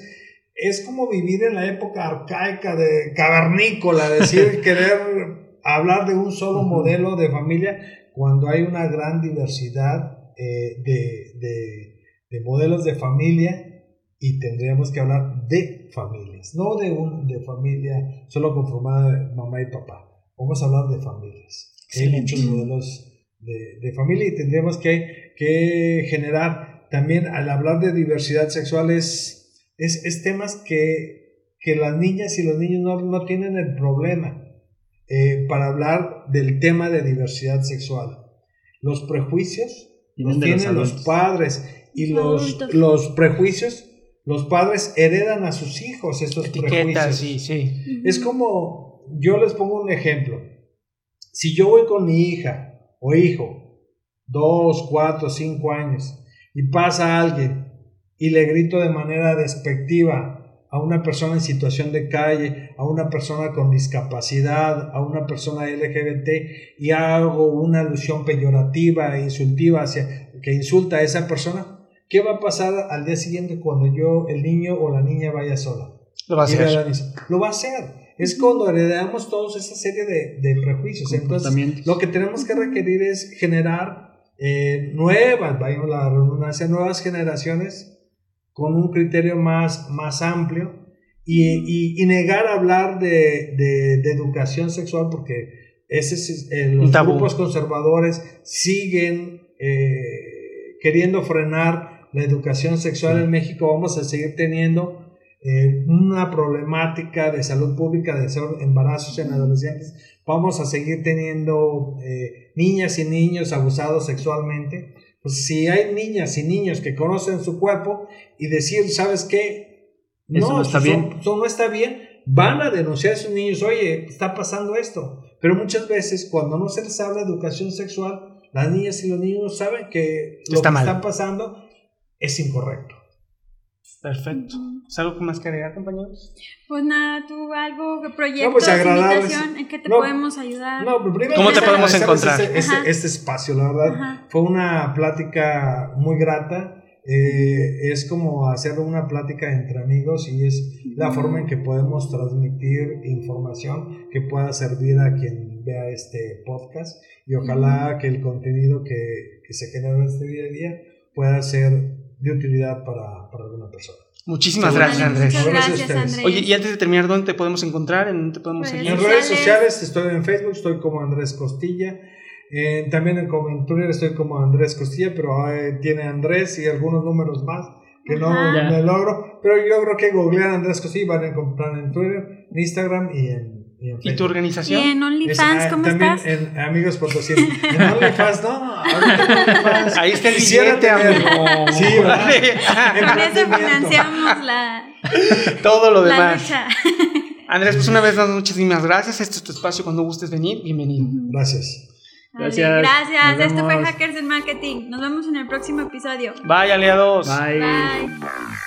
es como vivir en la época arcaica de cavernícola, decir, querer hablar de un solo modelo de familia cuando hay una gran diversidad eh, de, de- de modelos de familia y tendríamos que hablar de familias, no de, un, de familia solo conformada de mamá y papá. Vamos a hablar de familias. Hay muchos modelos de, de familia y tendríamos que, que generar también al hablar de diversidad sexual es, es, es temas que, que las niñas y los niños no, no tienen el problema eh, para hablar del tema de diversidad sexual. Los prejuicios los tienen los, padres y los, los prejuicios, los padres heredan a sus hijos estos Etiquetas, prejuicios. sí, sí. Es como, yo les pongo un ejemplo. Si yo voy con mi hija o hijo, dos, cuatro, cinco años, y pasa alguien y le grito de manera despectiva a una persona en situación de calle, a una persona con discapacidad, a una persona LGBT, y hago una alusión peyorativa e insultiva hacia que insulta a esa persona, ¿qué va a pasar al día siguiente cuando yo, el niño o la niña vaya sola? Lo va a hacer. Lo va a hacer. es cuando heredamos todos esa serie de, de prejuicios. Entonces, lo que tenemos que requerir es generar eh, nuevas, vaya la redundancia, nuevas generaciones con un criterio más, más amplio y, y- y negar hablar de, de- de educación sexual porque ese es, eh, los tabú. grupos conservadores siguen eh, queriendo frenar la educación sexual en México. Vamos a seguir teniendo eh, una problemática de salud pública de ser embarazos en adolescentes. Vamos a seguir teniendo eh, niñas y niños abusados sexualmente. Pues si hay niñas y niños que conocen su cuerpo y decir, ¿sabes qué? Eso no está eso- bien. eso no está bien, van a denunciar a esos niños, oye, está pasando esto. Pero muchas veces cuando no se les habla de educación sexual, las niñas y los niños saben que lo Está que mal. está pasando es incorrecto. Perfecto. ¿Es algo más que agregar, compañeros? Pues nada, tú algo, proyectos, No, pues, invitación, en qué te No. podemos ayudar. No, pero primero ¿Cómo te podemos encontrar? Este, este- este espacio, la verdad. Ajá. Fue una plática muy grata. eh, es como hacer una plática entre amigos y es la forma en que podemos transmitir información que pueda servir a quien vea este podcast y ojalá que el contenido que, que se genera este día a día pueda ser de utilidad para, para alguna persona. Muchísimas Vale, gracias, Andrés. Muchas Gracias. Andrés. Oye, y antes de terminar, ¿dónde te podemos encontrar? ¿En dónde te podemos Pues, seguir? En redes sociales estoy en Facebook, estoy como Andrés Costilla. Eh, también en, en Twitter estoy como Andrés Costilla, pero eh, tiene Andrés y algunos números más que no me logro. Pero yo creo que googlean Andrés Costilla y van a encontrar en Twitter, en Instagram y en, y en ¿Y tu Facebook. ¿Y organización? en Es- OnlyFans ah, cómo también estás? en Amigos Potosí. En OnlyFans, no. OnlyFans. Ahí está el billete, amigo. Sí, ¿verdad? Con eso financiamos la, Todo lo la demás. lucha. Andrés, pues una vez más, muchísimas gracias. Este es tu espacio. Cuando gustes venir, bienvenido. Gracias. Vale, Gracias. Gracias. Esto fue. Hackers en Marketing. Nos vemos en el próximo episodio. Bye, aliados. Bye. Bye.